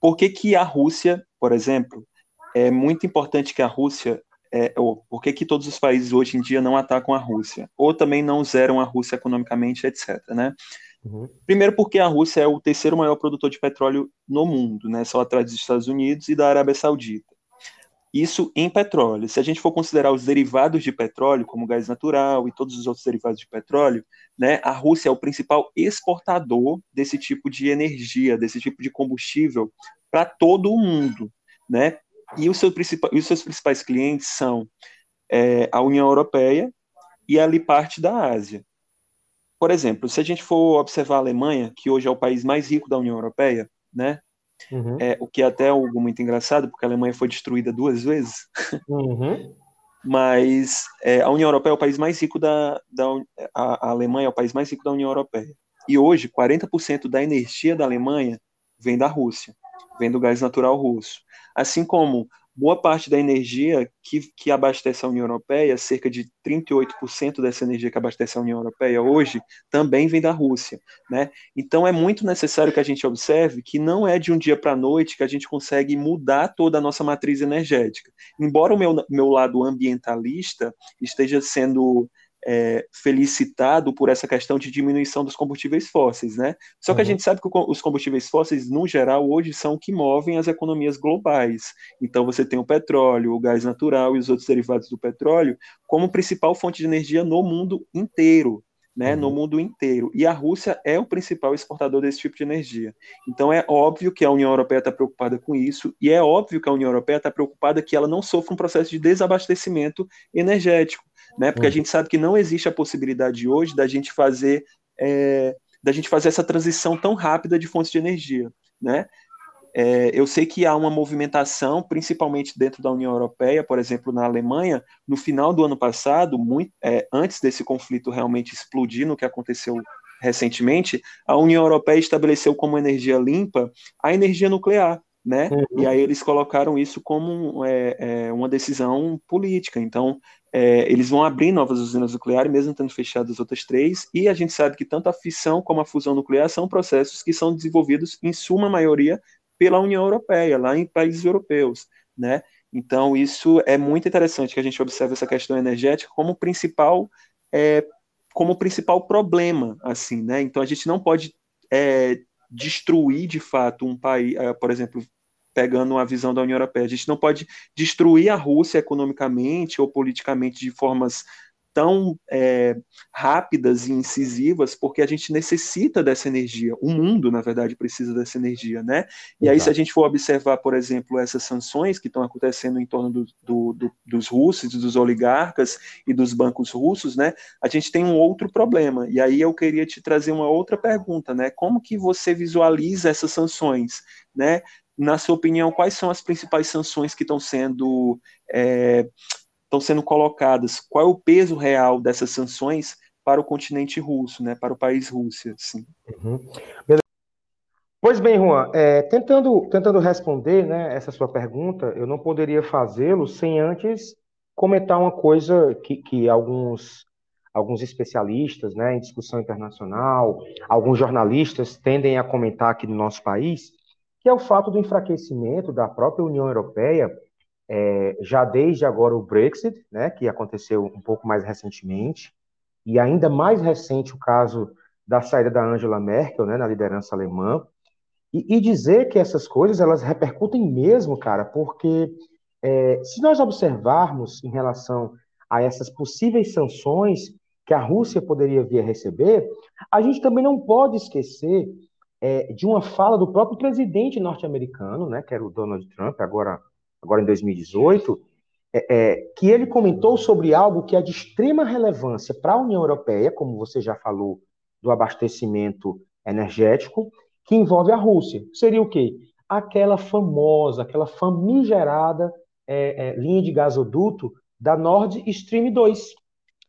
Por que, que a Rússia, por exemplo, é muito importante que a Rússia, é, ou por que, que todos os países hoje em dia não atacam a Rússia? Ou também não zeram a Rússia economicamente, etc. Né? Uhum. Primeiro porque a Rússia é o terceiro maior produtor de petróleo no mundo, né? só atrás dos Estados Unidos e da Arábia Saudita. Isso em petróleo. Se a gente for considerar os derivados de petróleo, como gás natural e todos os outros derivados de petróleo, né, a Rússia é o principal exportador desse tipo de energia, desse tipo de combustível para todo o mundo, né? E seus, principais, os seus principais clientes são é, a União Europeia e ali parte da Ásia. Por exemplo, se a gente for observar a Alemanha, que hoje é o país mais rico da União Europeia, né? Uhum. É, o que é até algo muito engraçado, porque a Alemanha foi destruída duas vezes. Uhum. Mas é, a União Europeia é o país mais rico da, da a, a, Alemanha é o país mais rico da União Europeia. E hoje, 40% da energia da Alemanha vem da Rússia, vem do gás natural russo. Assim como boa parte da energia que, que abastece a União Europeia, cerca de 38% dessa energia que abastece a União Europeia hoje, também vem da Rússia. Né? Então é muito necessário que a gente observe que não é de um dia para a noite que a gente consegue mudar toda a nossa matriz energética. Embora o meu, meu lado ambientalista esteja sendo é, felicitado por essa questão de diminuição dos combustíveis fósseis, né? Só que uhum. a gente sabe que os combustíveis fósseis, no geral, hoje são o que movem as economias globais. Então você tem o petróleo, o gás natural e os outros derivados do petróleo como principal fonte de energia no mundo inteiro. Né, uhum. no mundo inteiro. E a Rússia é o principal exportador desse tipo de energia. Então é óbvio que a União Europeia está preocupada com isso, e é óbvio que a União Europeia está preocupada que ela não sofra um processo de desabastecimento energético né? Porque a uhum. gente sabe que não existe a possibilidade hoje da gente fazer é, da gente fazer essa transição tão rápida de fontes de energia, né? É, eu sei que há uma movimentação, principalmente dentro da União Europeia, por exemplo, na Alemanha, no final do ano passado, muito, é, antes desse conflito realmente explodir, no que aconteceu recentemente, a União Europeia estabeleceu como energia limpa a energia nuclear né? Uhum. E aí eles colocaram isso como é, é, uma decisão política. Então, é, eles vão abrir novas usinas nucleares, mesmo tendo fechado as outras três, e a gente sabe que tanto a fissão como a fusão nuclear são processos que são desenvolvidos, em suma maioria, pela União Europeia, lá em países europeus, né? Então, isso é muito interessante que a gente observe essa questão energética como principal, é, como principal problema, assim, né? Então, a gente não pode é, destruir de fato um país, é, por exemplo, pegando a visão da União Europeia. A gente não pode destruir a Rússia economicamente ou politicamente de formas tão é, rápidas e incisivas, porque a gente necessita dessa energia. O mundo, na verdade, precisa dessa energia, né? E aí, se a gente for observar, por exemplo, essas sanções que estão acontecendo em torno do, do, do, dos russos, dos oligarcas e dos bancos russos, né? A gente tem um outro problema. E aí eu queria te trazer uma outra pergunta, né? Como que você visualiza essas sanções, né? Na sua opinião, quais são as principais sanções que estão sendo é, estão sendo colocadas? Qual é o peso real dessas sanções para o continente russo, né, para o país Rússia? Sim. Uhum. Pois bem, Juan, é, tentando, tentando responder né, essa sua pergunta, eu não poderia fazê-lo sem antes comentar uma coisa que, que alguns, alguns especialistas né, em discussão internacional, alguns jornalistas tendem a comentar aqui no nosso país, que é o fato do enfraquecimento da própria União Europeia, é, já desde agora o Brexit, né, que aconteceu um pouco mais recentemente, e ainda mais recente o caso da saída da Angela Merkel, né, na liderança alemã, e, e dizer que essas coisas elas repercutem mesmo, cara, porque é, se nós observarmos em relação a essas possíveis sanções que a Rússia poderia vir a receber, a gente também não pode esquecer é, de uma fala do próprio presidente norte-americano, né, que era o Donald Trump, agora, agora em 2018, é, é, que ele comentou sobre algo que é de extrema relevância para a União Europeia, como você já falou, do abastecimento energético, que envolve a Rússia. Seria o quê? Aquela famosa, aquela famigerada é, é, linha de gasoduto da Nord Stream 2.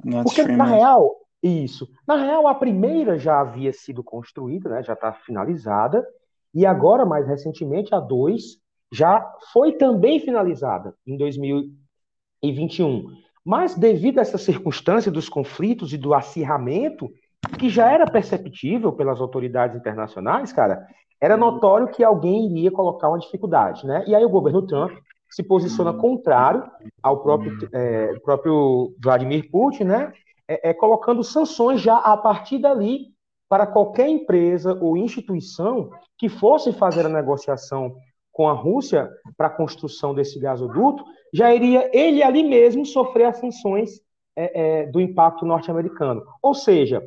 Nord Porque, Stream. na real, isso. Na real, a primeira já havia sido construída, né, já está finalizada, e agora, mais recentemente, a 2 já foi também finalizada em 2021. Mas devido a essa circunstância dos conflitos e do acirramento, que já era perceptível pelas autoridades internacionais, cara, era notório que alguém iria colocar uma dificuldade, né? E aí o governo Trump se posiciona contrário ao próprio, é, próprio Vladimir Putin, né? É, é colocando sanções já a partir dali para qualquer empresa ou instituição que fosse fazer a negociação com a Rússia para a construção desse gasoduto, já iria ele ali mesmo sofrer as sanções é, é, do impacto norte-americano. Ou seja,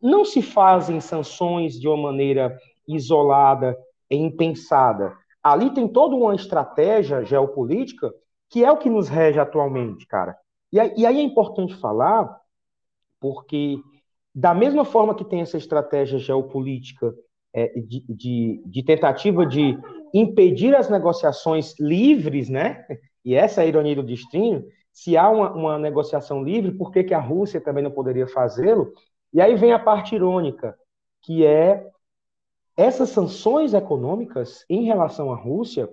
não se fazem sanções de uma maneira isolada e impensada. Ali tem toda uma estratégia geopolítica que é o que nos rege atualmente, cara. E, aí é importante falar, porque da mesma forma que tem essa estratégia geopolítica é, de, de, de, tentativa de impedir as negociações livres, né? E essa é a ironia do destino. Se há uma, uma negociação livre, por que, que a Rússia também não poderia fazê-lo? E aí vem a parte irônica, que é essas sanções econômicas em relação à Rússia,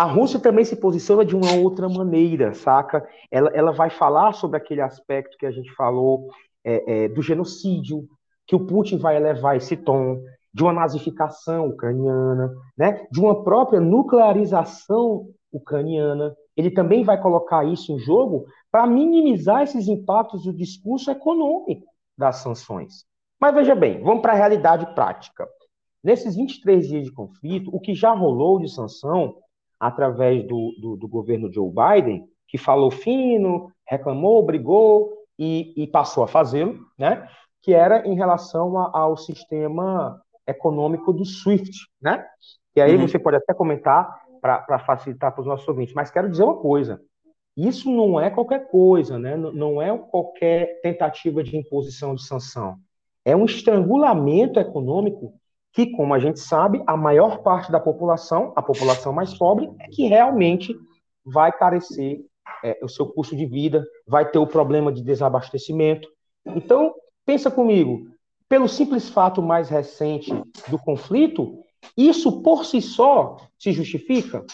a Rússia também se posiciona de uma outra maneira, saca? Ela, ela vai falar sobre aquele aspecto que a gente falou é, é, do genocídio, que o Putin vai elevar esse tom, de uma nazificação ucraniana, né? de uma própria nuclearização ucraniana. Ele também vai colocar isso em jogo para minimizar esses impactos do discurso econômico das sanções. Mas veja bem, vamos para a realidade prática. Nesses 23 dias de conflito, o que já rolou de sanção através do, do, do governo Joe Biden, que falou fino, reclamou, brigou e, e passou a fazê-lo, né? que era em relação a, ao sistema econômico do SWIFT, né? E aí uhum. você pode até comentar para facilitar para os nossos ouvintes, mas quero dizer uma coisa: isso não é qualquer coisa, né? não é qualquer tentativa de imposição de sanção. É um estrangulamento econômico que, como a gente sabe, a maior parte da população, a população mais pobre, é que realmente vai carecer é, o seu custo de vida, vai ter o problema de desabastecimento. Então, pensa comigo, pelo simples fato mais recente do conflito, isso por si só se justifica?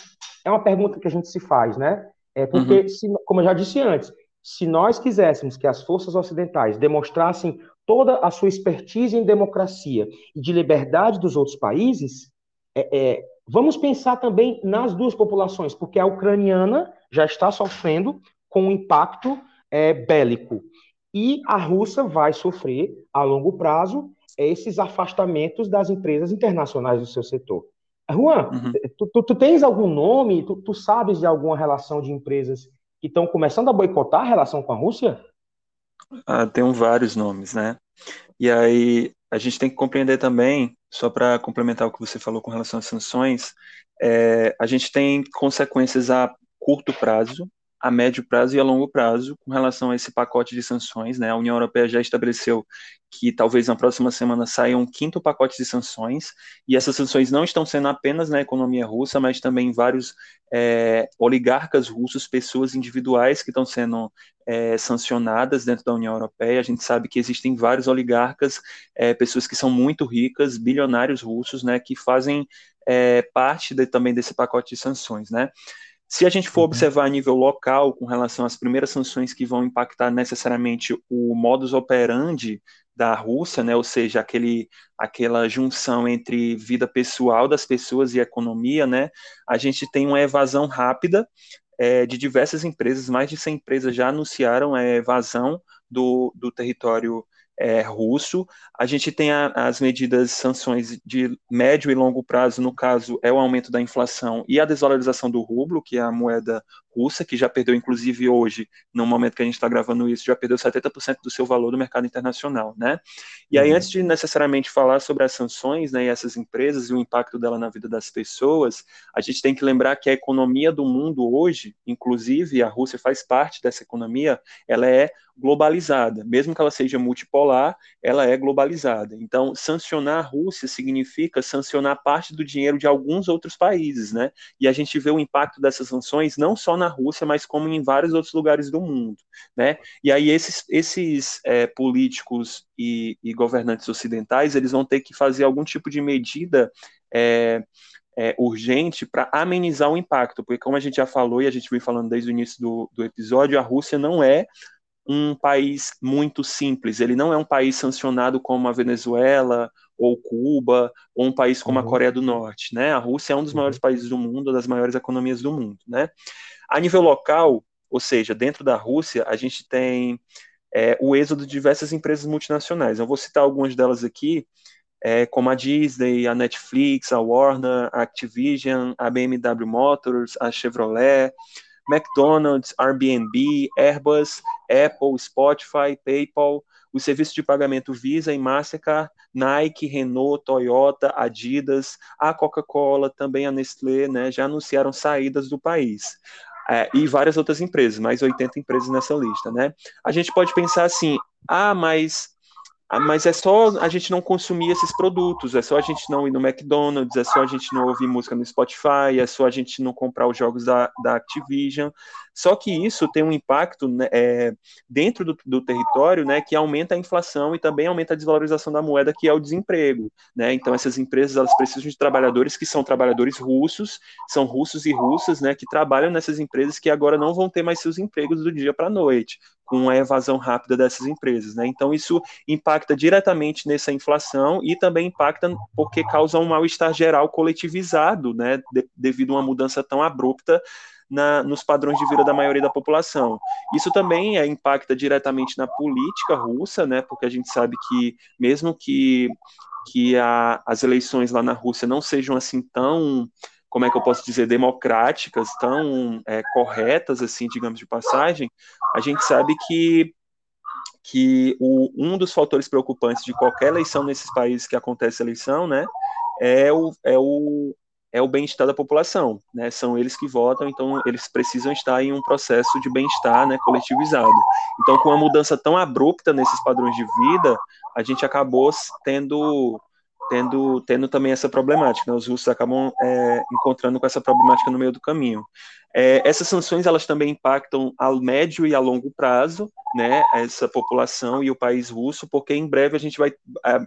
É uma pergunta que a gente se faz, né? É porque, uhum. se, como eu já disse antes, se nós quiséssemos que as forças ocidentais demonstrassem toda a sua expertise em democracia e de liberdade dos outros países, é, é, vamos pensar também nas duas populações, porque a ucraniana já está sofrendo com um impacto é, bélico e a russa vai sofrer a longo prazo esses afastamentos das empresas internacionais do seu setor. Juan, uhum. tu, tu, tu, tens algum nome, tu, tu sabes de alguma relação de empresas que estão começando a boicotar a relação com a Rússia? Ah, tem vários nomes, né? E aí a gente tem que compreender também, só para complementar o que você falou com relação às sanções, é, a gente tem consequências a curto prazo a médio prazo e a longo prazo com relação a esse pacote de sanções. Né? A União Europeia já estabeleceu que talvez na próxima semana saia um quinto pacote de sanções, e essas sanções não estão sendo apenas na economia russa, mas também vários é, oligarcas russos, pessoas individuais que estão sendo é, sancionadas dentro da União Europeia. A gente sabe que existem vários oligarcas, é, pessoas que são muito ricas, bilionários russos, né, que fazem é, parte de, também desse pacote de sanções, né? Se a gente for uhum. observar a nível local, com relação às primeiras sanções que vão impactar necessariamente o modus operandi da Rússia, né, ou seja, aquele, aquela junção entre vida pessoal das pessoas e economia, né, a gente tem uma evasão rápida é, de diversas empresas, mais de 100 empresas já anunciaram a evasão do, do território é, russo. A gente tem a, as medidas, sanções de médio e longo prazo, no caso, é o aumento da inflação e a desvalorização do rublo, que é a moeda russa, que já perdeu, inclusive hoje, no momento que a gente está gravando isso, já perdeu 70% do seu valor no mercado internacional, né? E aí, uhum. antes de necessariamente falar sobre as sanções, né, e essas empresas e o impacto dela na vida das pessoas, a gente tem que lembrar que a economia do mundo hoje, inclusive a Rússia faz parte dessa economia, ela é globalizada, mesmo que ela seja multipolar, ela é globalizada. Então, sancionar a Rússia significa sancionar parte do dinheiro de alguns outros países, né? E a gente vê o impacto dessas sanções não só na Rússia, mas como em vários outros lugares do mundo, né? E aí esses, esses é, políticos e, e, governantes ocidentais, eles vão ter que fazer algum tipo de medida é, é, urgente para amenizar o impacto, porque como a gente já falou e a gente vem falando desde o início do, do episódio, a Rússia não é um país muito simples, ele não é um país sancionado como a Venezuela ou Cuba, ou um país como uhum. a Coreia do Norte, né? A Rússia é um dos uhum. maiores países do mundo, das maiores economias do mundo, né? A nível local, ou seja, dentro da Rússia, a gente tem é, o êxodo de diversas empresas multinacionais. Eu vou citar algumas delas aqui. é, como a Disney, a Netflix, a Warner, a Activision, a BMW Motors, a Chevrolet, McDonald's, Airbnb, Airbus, Apple, Spotify, PayPal, os serviços de pagamento Visa e Mastercard, Nike, Renault, Toyota, Adidas, a Coca-Cola, também a Nestlé, né, já anunciaram saídas do país. É, e várias outras empresas, mais 80 empresas nessa lista, né? A gente pode pensar assim, ah, mas mas é só a gente não consumir esses produtos, é só a gente não ir no McDonald's, é só a gente não ouvir música no Spotify, é só a gente não comprar os jogos da, da Activision. Só que isso tem um impacto né, é, dentro do, do, território né, que aumenta a inflação e também aumenta a desvalorização da moeda, que é o desemprego. Né? Então, essas empresas elas precisam de trabalhadores que são trabalhadores russos, são russos e russas, né, que trabalham nessas empresas que agora não vão ter mais seus empregos do dia para a noite com a evasão rápida dessas empresas. Né? Então, isso impacta diretamente nessa inflação e também impacta porque causa um mal-estar geral coletivizado, né? De, devido a uma mudança tão abrupta na, nos padrões de vida da maioria da população. Isso também é, impacta diretamente na política russa, né? porque a gente sabe que, mesmo que, que a, as eleições lá na Rússia não sejam assim tão como é que eu posso dizer, democráticas, tão é, corretas, assim, digamos de passagem, a gente sabe que que o, um dos fatores preocupantes de qualquer eleição nesses países que acontece eleição, né, é o, é o, é o bem-estar da população, né, são eles que votam, então eles precisam estar em um processo de bem-estar, né, coletivizado. Então, com uma mudança tão abrupta nesses padrões de vida, a gente acabou tendo tendo, tendo também essa problemática. Né? Os russos acabam é, encontrando com essa problemática no meio do caminho. É, essas sanções elas também impactam a médio e a longo prazo, né, essa população e o país russo, porque em breve a gente vai,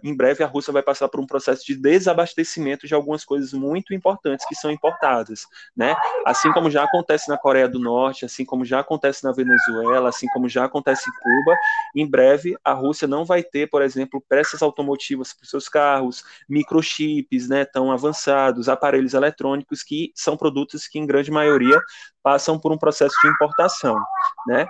em breve a Rússia vai passar por um processo de desabastecimento de algumas coisas muito importantes que são importadas, né, assim como já acontece na Coreia do Norte, assim como já acontece na Venezuela, assim como já acontece em Cuba, em breve a Rússia não vai ter, por exemplo, peças automotivas para os seus carros, microchips, né, tão avançados, aparelhos eletrônicos que são produtos que em grande maioria passam por um processo de importação, né?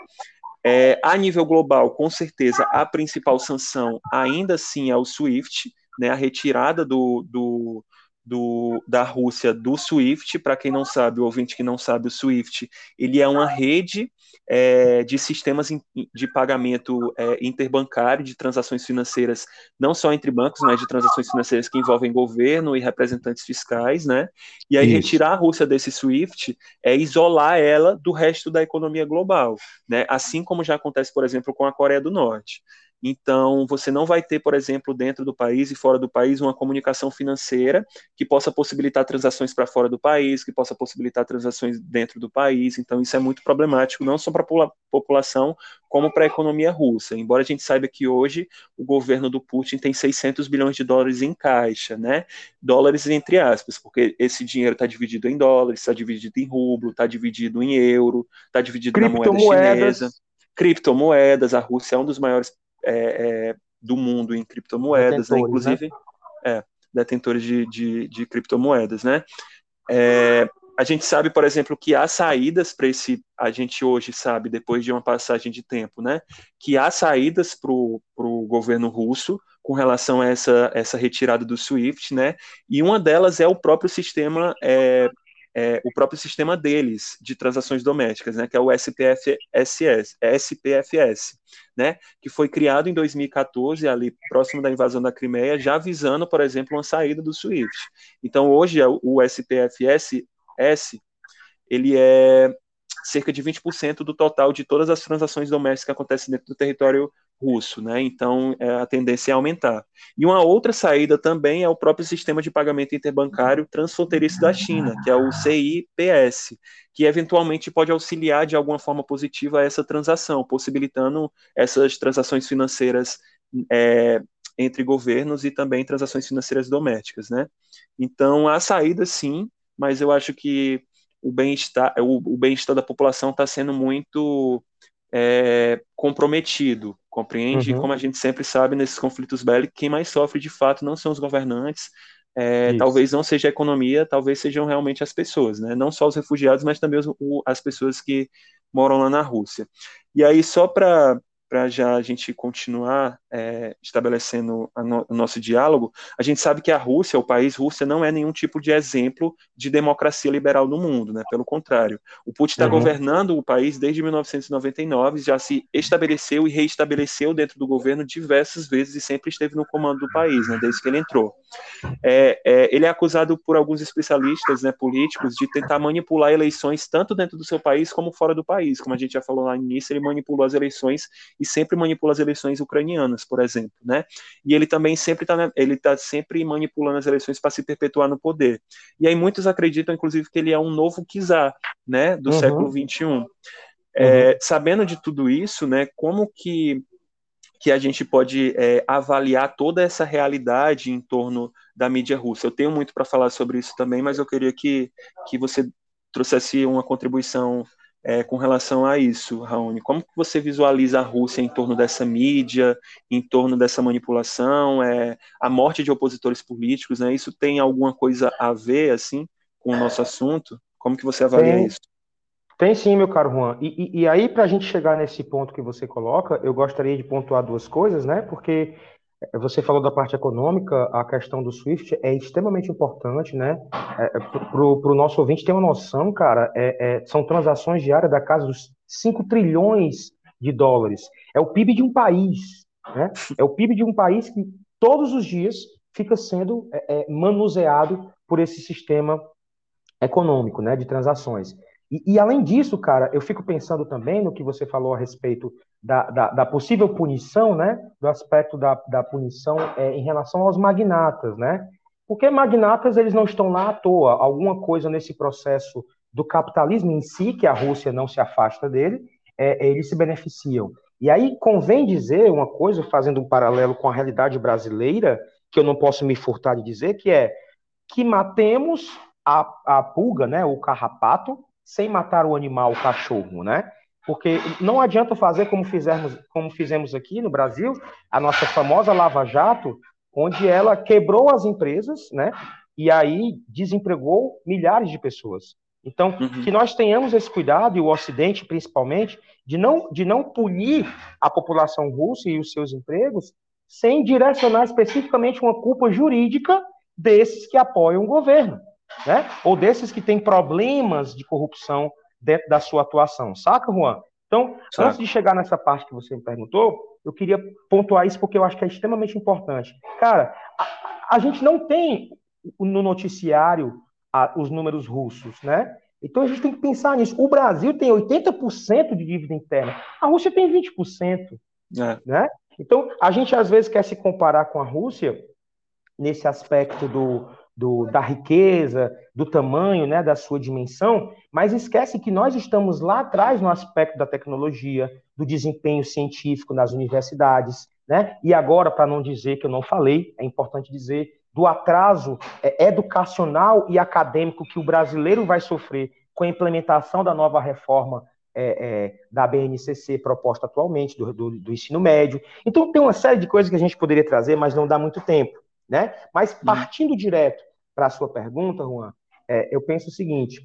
É, a nível global, com certeza, a principal sanção ainda assim é o SWIFT, né, a retirada do, do, do, da Rússia do SWIFT. Para quem não sabe, o ouvinte que não sabe, o SWIFT ele é uma rede é, de sistemas de pagamento é, interbancário de transações financeiras, não só entre bancos, mas de transações financeiras que envolvem governo e representantes fiscais, né? E aí Isso. retirar a Rússia desse SWIFT é isolar ela do resto da economia global, né? Assim como já acontece, por exemplo, com a Coreia do Norte. Então, você não vai ter, por exemplo, dentro do país e fora do país, uma comunicação financeira que possa possibilitar transações para fora do país, que possa possibilitar transações dentro do país. Então, isso é muito problemático, não só para a população, como para a economia russa. Embora a gente saiba que hoje o governo do Putin tem 600 bilhões de dólares em caixa, né? Dólares entre aspas, porque esse dinheiro está dividido em dólares, está dividido em rublo, está dividido em euro, está dividido na moeda chinesa criptomoedas. A Rússia é um dos maiores é, é, do mundo em criptomoedas, né? inclusive né? É, detentores de, de, de, criptomoedas, né? É, a gente sabe, por exemplo, que há saídas para esse. A gente hoje sabe, depois de uma passagem de tempo, né, que há saídas para o governo russo com relação a essa, essa retirada do SWIFT, né? E uma delas é o próprio sistema é, é, o próprio sistema deles de transações domésticas, né, que é o SPFS, SPFS, né, que foi criado em 2014, ali próximo da invasão da Crimeia, já visando, por exemplo, uma saída do SWIFT. Então, hoje, o SPFS, ele é cerca de 20% do total de todas as transações domésticas que acontecem dentro do território russo, né? Então é, a tendência é aumentar. E uma outra saída também é o próprio sistema de pagamento interbancário transfronteiriço da China, que é o CIPS, que eventualmente pode auxiliar de alguma forma positiva essa transação, possibilitando essas transações financeiras é, entre governos e também transações financeiras domésticas, né? Então há saída sim, mas eu acho que o bem-estar o, o bem-estar da população está sendo muito é, comprometido, compreende? Uhum. Como a gente sempre sabe nesses conflitos bélicos, quem mais sofre de fato não são os governantes, é, talvez não seja a economia, talvez sejam realmente as pessoas, né? Não só os refugiados, mas também os, o, as pessoas que moram lá na Rússia. E aí, só para para já a gente continuar é, estabelecendo no, o nosso diálogo, a gente sabe que a Rússia, o país Rússia, não é nenhum tipo de exemplo de democracia liberal no mundo, né? Pelo contrário, o Putin está uhum. governando o país desde 1999, já se estabeleceu e reestabeleceu dentro do governo diversas vezes e sempre esteve no comando do país, né? Desde que ele entrou. É, é, ele é acusado por alguns especialistas, né, políticos, de tentar manipular eleições tanto dentro do seu país como fora do país, como a gente já falou lá no início, ele manipulou as eleições e sempre manipula as eleições ucranianas, por exemplo, né? E ele também sempre está ele tá sempre manipulando as eleições para se perpetuar no poder. E aí muitos acreditam, inclusive, que ele é um novo czar, né, do uhum. século 21. É, uhum. Sabendo de tudo isso, né, como que que a gente pode é, avaliar toda essa realidade em torno da mídia russa. Eu tenho muito para falar sobre isso também, mas eu queria que, que você trouxesse uma contribuição é, com relação a isso, Raoni? Como que você visualiza a Rússia em torno dessa mídia, em torno dessa manipulação, é, a morte de opositores políticos, né? Isso tem alguma coisa a ver, assim, com o nosso assunto? Como que você avalia tem, isso? Tem sim, meu caro Juan. E, e, e aí, para a gente chegar nesse ponto que você coloca, eu gostaria de pontuar duas coisas, né? Porque você falou da parte econômica, a questão do SWIFT é extremamente importante, né? É, é para o nosso ouvinte ter uma noção, cara, é, é, são transações diárias da casa dos 5 trilhões de dólares. É o PIB de um país, né? É o PIB de um país que todos os dias fica sendo é, é manuseado por esse sistema econômico, né, de transações. E, e, além disso, cara, eu fico pensando também no que você falou a respeito da, da, da possível punição, né? Do aspecto da, da punição é, em relação aos magnatas, né? Porque magnatas, eles não estão lá à toa. Alguma coisa nesse processo do capitalismo em si, que a Rússia não se afasta dele, é, eles se beneficiam. E aí convém dizer uma coisa, fazendo um paralelo com a realidade brasileira, que eu não posso me furtar de dizer, que é que matemos a, a pulga, né, o carrapato, sem matar o animal, o cachorro, né? Porque não adianta fazer como fizemos, como fizemos aqui no Brasil, a nossa famosa Lava Jato, onde ela quebrou as empresas, né? E aí desempregou milhares de pessoas. Então, uhum. que nós tenhamos esse cuidado, e o Ocidente principalmente, de não, de não punir a população russa e os seus empregos, sem direcionar especificamente uma culpa jurídica desses que apoiam o governo né? Ou desses que têm problemas de corrupção dentro da sua atuação. Saca, Juan? Então, Saca. antes de chegar nessa parte que você me perguntou, eu queria pontuar isso porque eu acho que é extremamente importante. Cara, a, a gente não tem no noticiário a, os números russos, né? Então a gente tem que pensar nisso. O Brasil tem 80% de dívida interna, a Rússia tem 20%. É. Né? Então a gente às vezes quer se comparar com a Rússia nesse aspecto do, do, da riqueza, do tamanho, né, da sua dimensão, mas esquece que nós estamos lá atrás no aspecto da tecnologia, do desempenho científico nas universidades, né? E agora, para não dizer que eu não falei, é importante dizer do atraso é, educacional e acadêmico que o brasileiro vai sofrer com a implementação da nova reforma é, é, da BNCC proposta atualmente, do, do, do, ensino médio. Então, tem uma série de coisas que a gente poderia trazer, mas não dá muito tempo. Né? Mas partindo direto para a sua pergunta, Juan, é, eu penso o seguinte: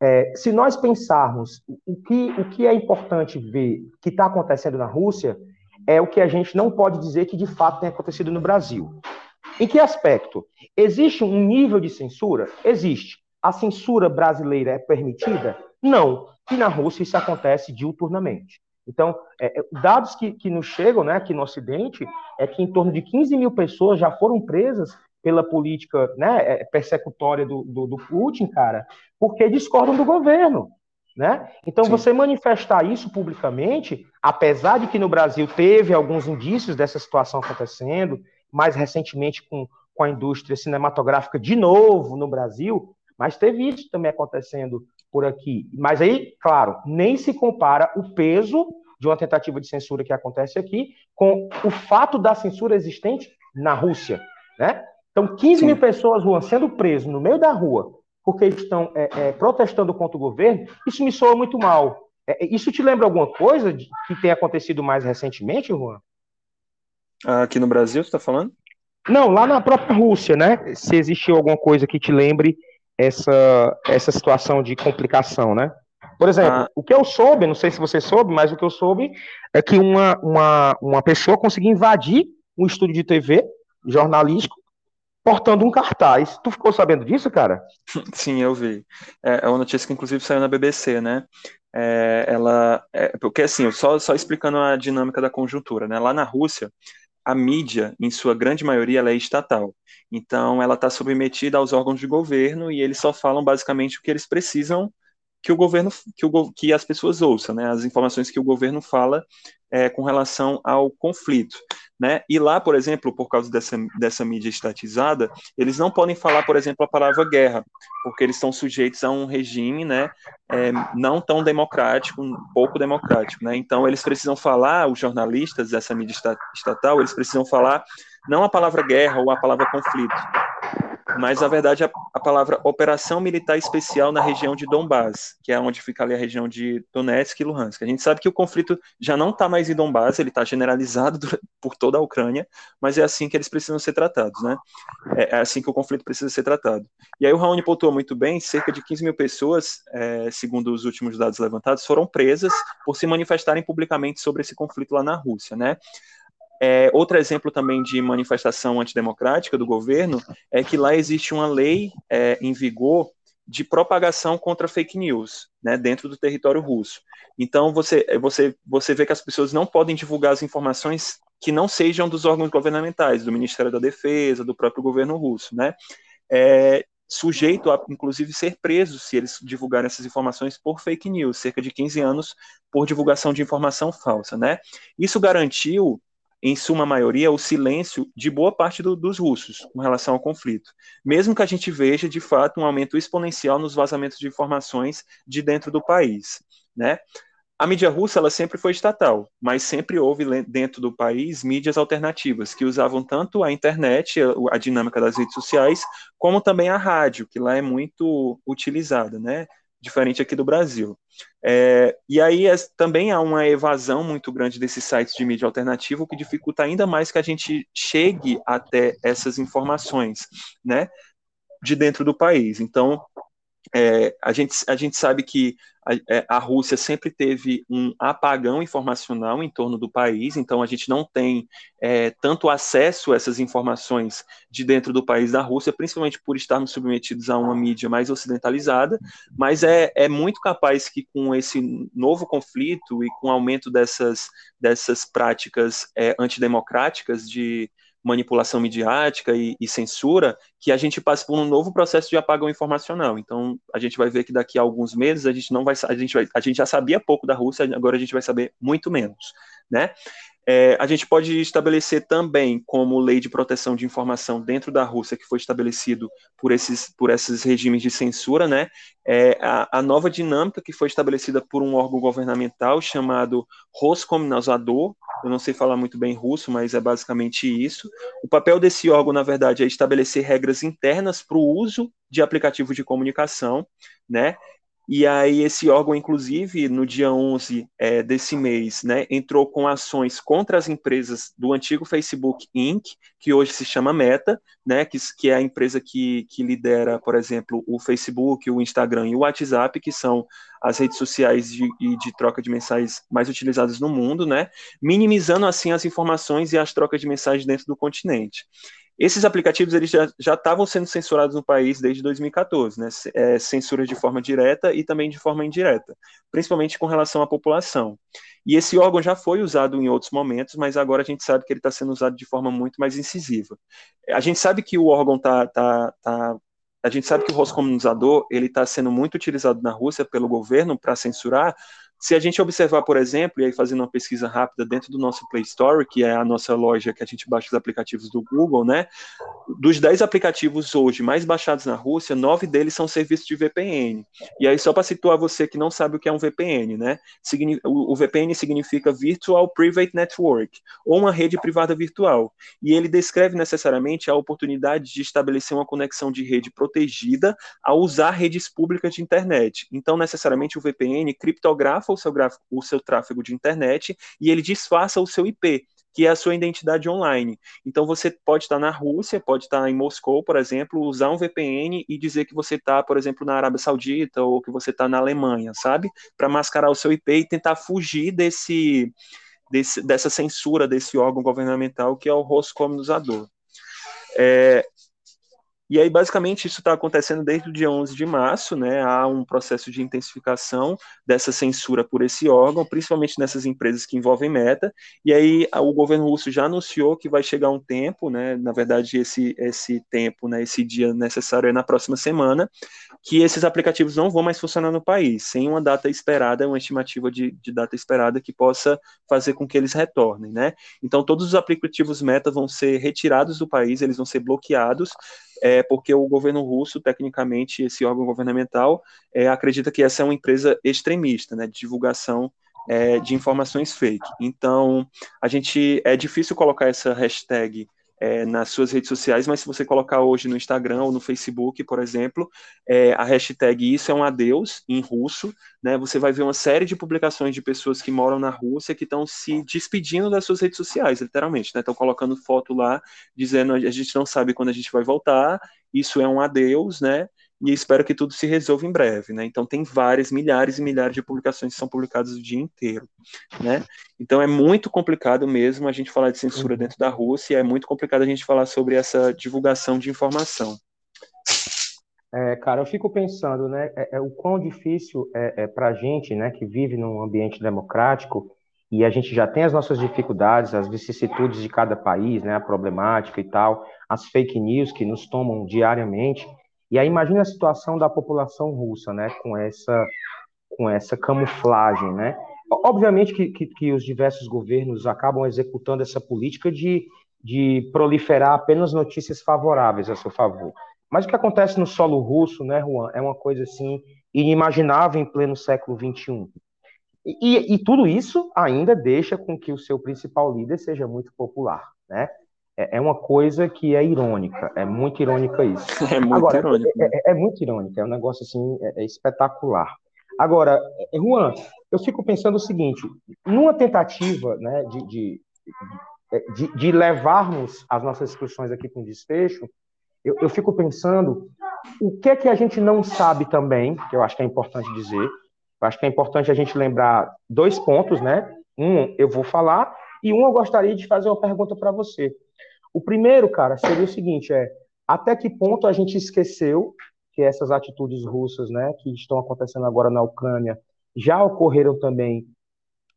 é, se nós pensarmos o que, o que é importante ver que está acontecendo na Rússia, é o que a gente não pode dizer que de fato tem acontecido no Brasil. Em que aspecto? Existe um nível de censura? Existe. A censura brasileira é permitida? Não. E na Rússia isso acontece diuturnamente. Então, é, é dados que, que nos chegam né, aqui no Ocidente é que em torno de 15 mil pessoas já foram presas pela política né, é, persecutória do, do, do Putin, cara, porque discordam do governo. Né? Então, Sim. você manifestar isso publicamente, apesar de que no Brasil teve alguns indícios dessa situação acontecendo, mais recentemente com, com a indústria cinematográfica de novo no Brasil, mas teve isso também acontecendo por aqui. Mas aí, claro, nem se compara o peso de uma tentativa de censura que acontece aqui com o fato da censura existente na Rússia. Né? Então, 15 Sim. mil pessoas, Juan, sendo presos no meio da rua porque estão é, é, protestando contra o governo, isso me soa muito mal. É, é isso te lembra alguma coisa de, que tenha acontecido mais recentemente, Juan? Aqui no Brasil, você está falando? Não, lá na própria Rússia, né? Se existiu alguma coisa que te lembre essa, essa situação de complicação, né? Por exemplo, ah. o que eu soube, não sei se você soube, mas o que eu soube é que uma, uma, uma pessoa conseguiu invadir um estúdio de TV jornalístico portando um cartaz. Tu ficou sabendo disso, cara? Sim, eu vi. É, é uma notícia que inclusive saiu na BBC, né? É, ela, é, porque assim, só, só explicando a dinâmica da conjuntura, né? Lá na Rússia, a mídia, em sua grande maioria, ela é estatal. Então, ela está submetida aos órgãos de governo e eles só falam basicamente o que eles precisam que o governo, que, o, que as pessoas ouçam, né? As informações que o governo fala é, com relação ao conflito. Né? E lá, por exemplo, por causa dessa, dessa mídia estatizada, eles não podem falar, por exemplo, a palavra guerra, porque eles estão sujeitos a um regime né, é, não tão democrático, um pouco democrático. Né? Então, eles precisam falar, os jornalistas dessa mídia estatal, eles precisam falar não a palavra guerra ou a palavra conflito, mas na verdade a, a, palavra operação militar especial na região de Donbás, que é onde fica ali a região de Donetsk e Luhansk. A gente sabe que o conflito já não está mais em Donbás, ele está generalizado por toda a Ucrânia, mas é assim que eles precisam ser tratados, né? É, é assim que o conflito precisa ser tratado. E aí o Raoni pontuou muito bem, cerca de 15 mil pessoas, é, segundo os últimos dados levantados, foram presas por se manifestarem publicamente sobre esse conflito lá na Rússia, né? É, outro exemplo também de manifestação antidemocrática do governo é que lá existe uma lei é, em vigor de propagação contra fake news né, dentro do território russo. Então você, você, você vê que as pessoas não podem divulgar as informações que não sejam dos órgãos governamentais, do Ministério da Defesa, do próprio governo russo, né? É, sujeito a, inclusive, ser preso se eles divulgarem essas informações por fake news, cerca de 15 anos por divulgação de informação falsa, né? Isso garantiu em suma maioria, o silêncio de boa parte do, dos russos com relação ao conflito, mesmo que a gente veja, de fato, um aumento exponencial nos vazamentos de informações de dentro do país, né? A mídia russa ela sempre foi estatal, mas sempre houve dentro do país mídias alternativas que usavam tanto a internet, a, dinâmica das redes sociais, como também a rádio, que lá é muito utilizada, né? Diferente aqui do Brasil. É, e aí é, também há uma evasão muito grande desses sites de mídia alternativa, o que dificulta ainda mais que a gente chegue até essas informações, né, de dentro do país. Então, é, a, gente, a gente sabe que a, é, a, Rússia sempre teve um apagão informacional em torno do país, então a gente não tem é, tanto acesso a essas informações de dentro do país da Rússia, principalmente por estarmos submetidos a uma mídia mais ocidentalizada, mas é, é muito capaz que com esse novo conflito e com o aumento dessas, dessas práticas é, antidemocráticas de manipulação midiática e, e, censura, que a gente passe por um novo processo de apagão informacional. Então, a gente vai ver que daqui a alguns meses a gente não vai, a gente vai, a gente já sabia pouco da Rússia, agora a gente vai saber muito menos, né? É, a gente pode estabelecer também como lei de proteção de informação dentro da Rússia, que foi estabelecido por esses, por esses regimes de censura, né, é a, a nova dinâmica que foi estabelecida por um órgão governamental chamado Roskomnadzor, eu não sei falar muito bem russo, mas é basicamente isso. O papel desse órgão, na verdade, é estabelecer regras internas para o uso de aplicativos de comunicação, né, e aí esse órgão, inclusive, no dia 11 é, desse mês, né, entrou com ações contra as empresas do antigo Facebook Inc., que hoje se chama Meta, né, que, que é a empresa que, que lidera, por exemplo, o Facebook, o Instagram e o WhatsApp, que são as redes sociais de, de troca de mensagens mais utilizadas no mundo, né, minimizando assim as informações e as trocas de mensagens dentro do continente. Esses aplicativos eles já estavam sendo censurados no país desde 2014, né? É, censura de forma direta e também de forma indireta, principalmente com relação à população. E esse órgão já foi usado em outros momentos, mas agora a gente sabe que ele está sendo usado de forma muito mais incisiva. A gente sabe que o órgão está tá, tá, a gente sabe que o Roscomunizador ele está sendo muito utilizado na Rússia pelo governo para censurar, se a gente observar, por exemplo, e aí fazendo uma pesquisa rápida dentro do nosso Play Store, que é a nossa loja que a gente baixa os aplicativos do Google, né? Dos 10 aplicativos hoje mais baixados na Rússia, nove deles são serviços de VPN. E aí, só para situar você que não sabe o que é um VPN, né? O VPN significa Virtual Private Network, ou uma rede privada virtual. E ele descreve necessariamente a oportunidade de estabelecer uma conexão de rede protegida ao usar redes públicas de internet. Então, necessariamente, o VPN criptografa o seu, gráfico, o seu tráfego de internet e ele disfarça o seu IP, que é a sua identidade online. Então você pode estar na Rússia, pode estar em Moscou, por exemplo, usar um VPN e dizer que você está, por exemplo, na Arábia Saudita ou que você está na Alemanha, sabe? Para mascarar o seu IP e tentar fugir desse, desse, dessa censura desse órgão governamental que é o Roscomunizador. É, e aí, basicamente, isso está acontecendo desde o dia 11 de março, né? Há um processo de intensificação dessa censura por esse órgão, principalmente nessas empresas que envolvem meta. E aí, o governo russo já anunciou que vai chegar um tempo, né? Na verdade, esse, esse tempo, né? Esse dia necessário é na próxima semana, que esses aplicativos não vão mais funcionar no país, sem uma data esperada, uma estimativa de, de data esperada que possa fazer com que eles retornem, né? Então, todos os aplicativos meta vão ser retirados do país, eles vão ser bloqueados é porque o governo russo, tecnicamente, esse órgão governamental, é, acredita que essa é uma empresa extremista, né, de divulgação é, de informações fake. Então, a gente é difícil colocar essa hashtag é, nas suas redes sociais, mas se você colocar hoje no Instagram ou no Facebook, por exemplo, é, a hashtag Isso é um Adeus, em russo, né, você vai ver uma série de publicações de pessoas que moram na Rússia que estão se despedindo das suas redes sociais, literalmente, né, estão colocando foto lá, dizendo a gente não sabe quando a gente vai voltar, isso é um adeus, né, e espero que tudo se resolva em breve, né? Então tem várias, milhares e milhares de publicações que são publicadas o dia inteiro, né? Então é muito complicado mesmo a gente falar de censura uhum. dentro da Rússia, é muito complicado a gente falar sobre essa divulgação de informação. É, cara, eu fico pensando, né, é, é o quão difícil é, é para a gente, né, que vive num ambiente democrático e a gente já tem as nossas dificuldades, as vicissitudes de cada país, né, a problemática e tal, as fake news que nos tomam diariamente. E aí imagina a situação da população russa, né, com essa com essa camuflagem, né? Obviamente que, que, que, os diversos governos acabam executando essa política de, de proliferar apenas notícias favoráveis a seu favor. Mas o que acontece no solo russo, né, Juan, é uma coisa assim inimaginável em pleno século XXI. E, e, tudo isso ainda deixa com que o seu principal líder seja muito popular, né? É, é uma coisa que é irônica, é muito irônica isso. É muito Agora, irônico. É, é, é, muito irônica, é um negócio assim, é, é, espetacular. Agora, Juan, eu fico pensando o seguinte, numa tentativa né, de, de, de, de levarmos as nossas discussões aqui com desfecho, eu, eu fico pensando o que é que a gente não sabe também, que eu acho que é importante dizer, eu acho que é importante a gente lembrar dois pontos, né? Um eu vou falar e um eu gostaria de fazer uma pergunta para você. O primeiro, cara, seria o seguinte, é até que ponto a gente esqueceu que essas atitudes russas, né, que estão acontecendo agora na Ucrânia, já ocorreram também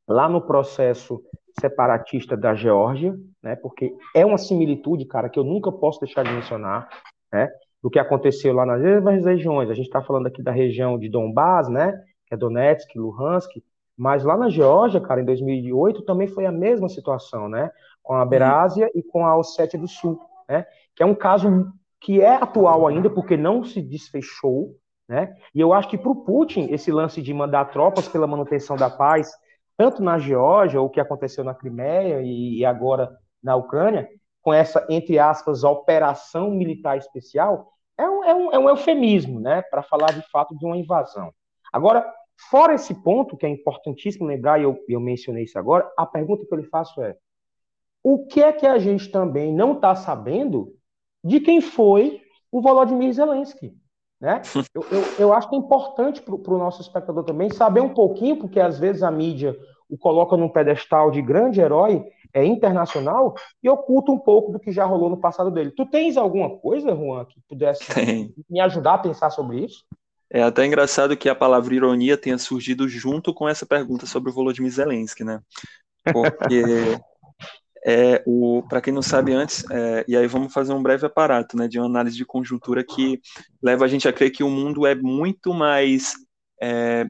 lá no processo separatista da Geórgia, né, porque é uma similitude, cara, que eu nunca posso deixar de mencionar, né, do que aconteceu lá nas mesmas regiões. A gente está falando aqui da região de Donbás, né, que é Donetsk, Luhansk, mas lá na Geórgia, cara, em 2008 também foi a mesma situação, né? Com a Berásia e com a Ossétia do Sul, né? Que é um caso que é atual ainda, porque não se desfechou, né? E eu acho que para o Putin, esse lance de mandar tropas pela manutenção da paz, tanto na Geórgia, o que aconteceu na Crimeia e agora na Ucrânia, com essa, entre aspas, operação militar especial, é um, é um, é um eufemismo, né? Para falar de fato de uma invasão. Agora, fora esse ponto, que é importantíssimo lembrar, e eu, eu mencionei isso agora, a pergunta que eu lhe faço é: o que é que a gente também não está sabendo de quem foi o Volodymyr Zelensky? Né? Eu, eu, eu acho que é importante para o nosso espectador também saber um pouquinho, porque às vezes a mídia o coloca num pedestal de grande herói é internacional e oculta um pouco do que já rolou no passado dele. Tu tens alguma coisa, Juan, que pudesse Tem. me ajudar a pensar sobre isso? É até engraçado que a palavra ironia tenha surgido junto com essa pergunta sobre o Volodymyr Zelensky, né? Porque é o para quem não sabe antes, é, e aí vamos fazer um breve aparato, né, de uma análise de conjuntura que leva a gente a crer que o mundo é muito mais é,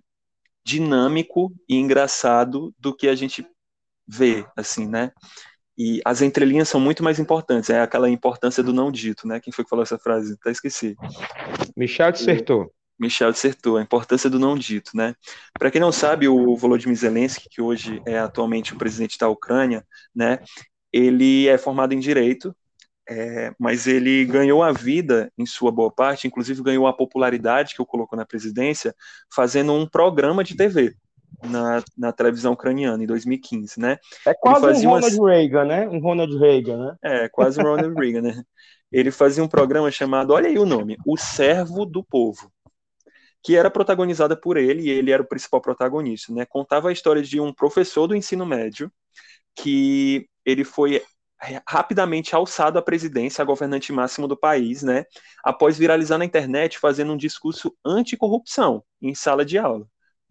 dinâmico e engraçado do que a gente vê, assim, né? E as entrelinhas são muito mais importantes, é aquela importância do não dito, né? Quem foi que falou essa frase? Até esqueci. Michel dissertou. Michel dissertou, a importância do não dito, né? Para quem não sabe, o Volodymyr Zelensky, que hoje é atualmente o presidente da Ucrânia, né? Ele é formado em direito, é, mas ele ganhou a vida, em sua boa parte, inclusive ganhou a popularidade que o colocou na presidência, fazendo um programa de TV, na, na televisão ucraniana em 2015, né? É quase um Ronald umas... Reagan, né? Um Ronald Reagan, né? É, quase um Ronald Reagan, né? Ele fazia um programa chamado, olha aí o nome, O Servo do Povo, que era protagonizada por ele, e ele era o principal protagonista, né? Contava a história de um professor do ensino médio que ele foi rapidamente alçado à presidência, a governante máximo do país, né? Após viralizar na internet fazendo um discurso anticorrupção em sala de aula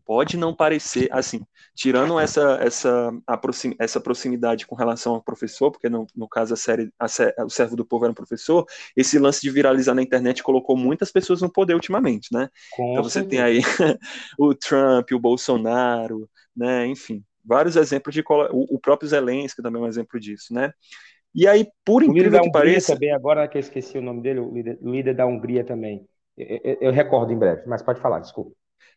pode não parecer assim, tirando essa essa essa proximidade com relação ao professor, porque no, no caso a série a, o servo do povo era um professor, esse lance de viralizar na internet colocou muitas pessoas no poder ultimamente, né? Com então você tem aí o Trump, o Bolsonaro, né? Enfim, vários exemplos de o, o próprio Zelensky também é um exemplo disso, né? E aí, por incrível que pareça, também agora que eu esqueci o nome dele, o líder, o líder da Hungria também. Eu, eu, eu, recordo em breve, mas pode falar, desculpa.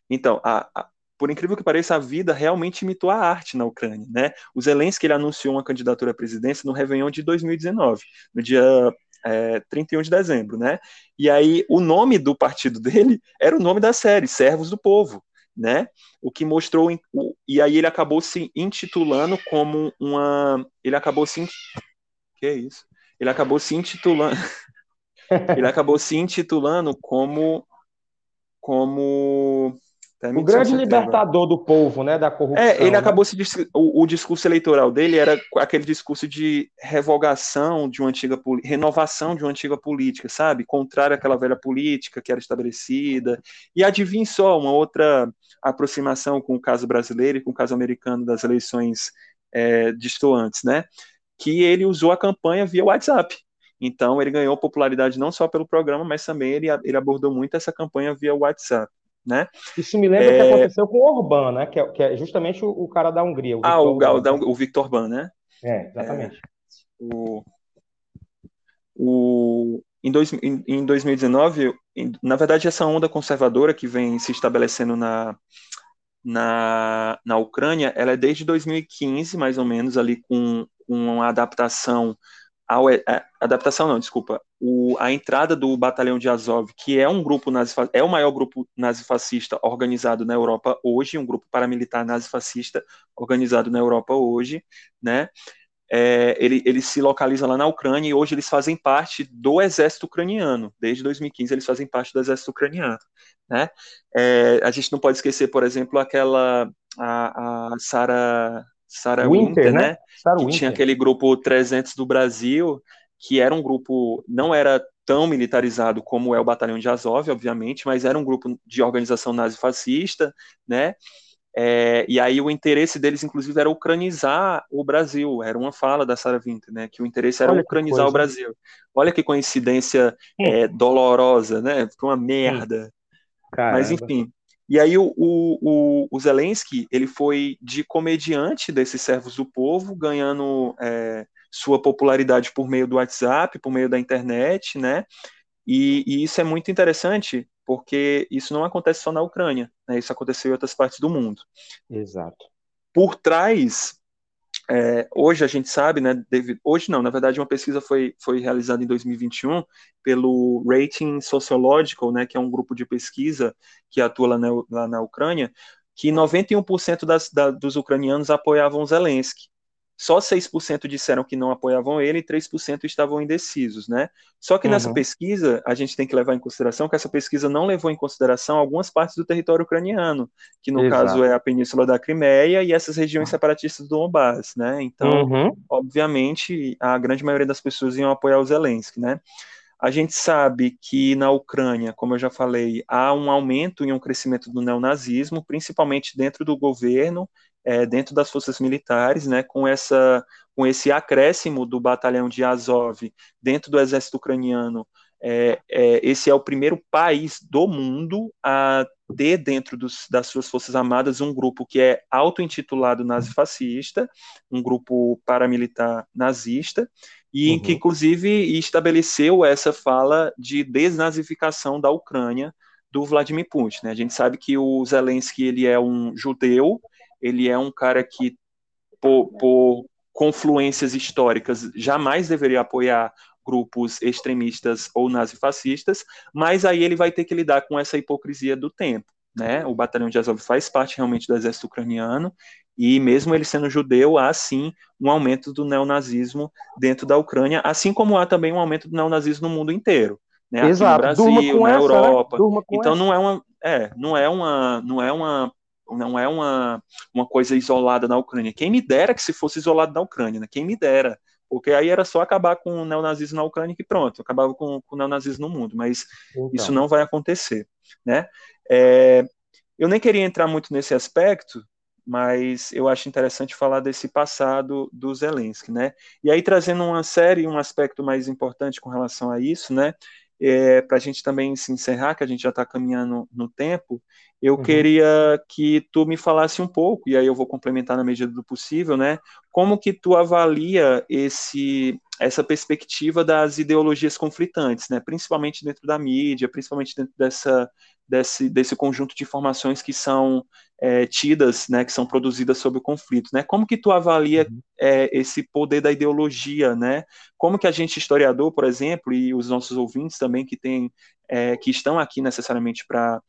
Então, a, a, por incrível que pareça, a vida realmente imitou a arte na Ucrânia. Né? O Zelensky ele anunciou uma candidatura à presidência no Réveillon de 2019, no dia é, 31 de dezembro. Né? E aí o nome do partido dele era o nome da série, Servos do Povo. Né? O que mostrou e aí ele acabou se intitulando como uma, ele acabou se que é isso? Ele acabou se intitulando, ele acabou se intitulando como como o grande libertador do povo, né, da corrupção. É, ele né? acabou se o, o, discurso eleitoral dele era aquele discurso de revogação de uma antiga renovação de uma antiga política, sabe? Contrário àquela velha política que era estabelecida. E adivinhe só uma outra aproximação com o caso brasileiro e com o caso americano das eleições é, distantes, né? Que ele usou a campanha via WhatsApp. Então ele ganhou popularidade não só pelo programa, mas também ele, ele abordou muito essa campanha via WhatsApp. Né? Isso me lembra o é... que aconteceu com o Orbán, né? Que é, que é justamente o, o, cara da Hungria. O ah, o, o, o Victor Orbán, né? É, exatamente. É, o, o, em, dois, em, em 2019, em, na verdade, essa onda conservadora que vem se estabelecendo na, na, na Ucrânia, ela é desde 2015, mais ou menos, ali com, com uma adaptação ao, a, é, adaptação não, desculpa, o, a entrada do batalhão de Azov, que é um grupo nazifascista, é o maior grupo nazifascista organizado na Europa hoje, um grupo paramilitar nazifascista organizado na Europa hoje, né? É, ele, ele se localiza lá na Ucrânia e hoje eles fazem parte do exército ucraniano. Desde 2015 eles fazem parte do exército ucraniano, né? É, a gente não pode esquecer, por exemplo, aquela a, a Sarah Winter, Winter, né? né? Sarah que Winter. tinha aquele grupo 300 do Brasil, que era um grupo, não era tão militarizado como é o Batalhão de Azov, obviamente, mas era um grupo de organização nazifascista, né? É, e aí o interesse deles, inclusive, era ucranizar o Brasil. Era uma fala da Sarah Winter, né? Que o interesse era Olha ucranizar o Brasil. Olha que coincidência é, dolorosa, né? Foi uma merda. Mas enfim, e aí o, o, o, Zelensky, ele foi de comediante desses servos do povo, ganhando é, sua popularidade por meio do WhatsApp, por meio da internet, né? E, e, isso é muito interessante, porque isso não acontece só na Ucrânia, né? isso aconteceu em outras partes do mundo. Exato. Por trás é, hoje a gente sabe, né, hoje não, na verdade uma pesquisa foi, foi realizada em 2021 pelo Rating Sociological, né, que é um grupo de pesquisa que atua lá na, lá na Ucrânia, que 91% das, da, dos ucranianos apoiavam Zelensky. Só 6% disseram que não apoiavam ele e 3% estavam indecisos, né? Só que uhum. nessa pesquisa, a gente tem que levar em consideração que essa pesquisa não levou em consideração algumas partes do território ucraniano, que no Exato. caso é a Península da Crimeia e essas regiões separatistas do Donbass, né? Então, uhum. obviamente, a grande maioria das pessoas iam apoiar o Zelensky, né? A gente sabe que na Ucrânia, como eu já falei, há um aumento e um crescimento do neonazismo, principalmente dentro do governo é, dentro das forças militares, né, com, essa, com esse acréscimo do batalhão de Azov dentro do exército ucraniano, é, é, esse é o primeiro país do mundo a ter dentro dos, das suas forças armadas um grupo que é auto-intitulado nazifascista, um grupo paramilitar nazista, e uhum. que inclusive estabeleceu essa fala de desnazificação da Ucrânia do Vladimir Putin. Né? A gente sabe que o Zelensky ele é um judeu ele é um cara que, por, por confluências históricas, jamais deveria apoiar grupos extremistas ou nazifascistas, mas aí ele vai ter que lidar com essa hipocrisia do tempo. né? O batalhão de Azov faz parte realmente do exército ucraniano e mesmo ele sendo judeu, há sim um aumento do neonazismo dentro da Ucrânia, assim como há também um aumento do neonazismo no mundo inteiro, né? Exato. Aqui no Brasil, na essa, né? Europa. Né? Então essa. não é uma, é, não é uma, não é uma não é uma, uma coisa isolada na Ucrânia. Quem me dera que se fosse isolado na Ucrânia, né? Quem me dera. Porque aí era só acabar com o neonazismo na Ucrânia que pronto, acabava com, com o neonazismo no mundo. Mas então. isso não vai acontecer, né? É, eu nem queria entrar muito nesse aspecto, mas eu acho interessante falar desse passado do Zelensky, né? E aí trazendo uma série, um aspecto mais importante com relação a isso, né? É, para a gente também se encerrar, que a gente já está caminhando no tempo, eu uhum. queria que tu me falasse um pouco, e aí eu vou complementar na medida do possível, né? Como que tu avalia esse essa perspectiva das ideologias conflitantes, né? Principalmente dentro da mídia, principalmente dentro dessa desse, desse conjunto de informações que são é, tidas, né, que são produzidas sobre o conflito, né? Como que tu avalia uhum. é, esse poder da ideologia, né? Como que a gente historiador, por exemplo, e os nossos ouvintes também que tem, é, que estão aqui necessariamente para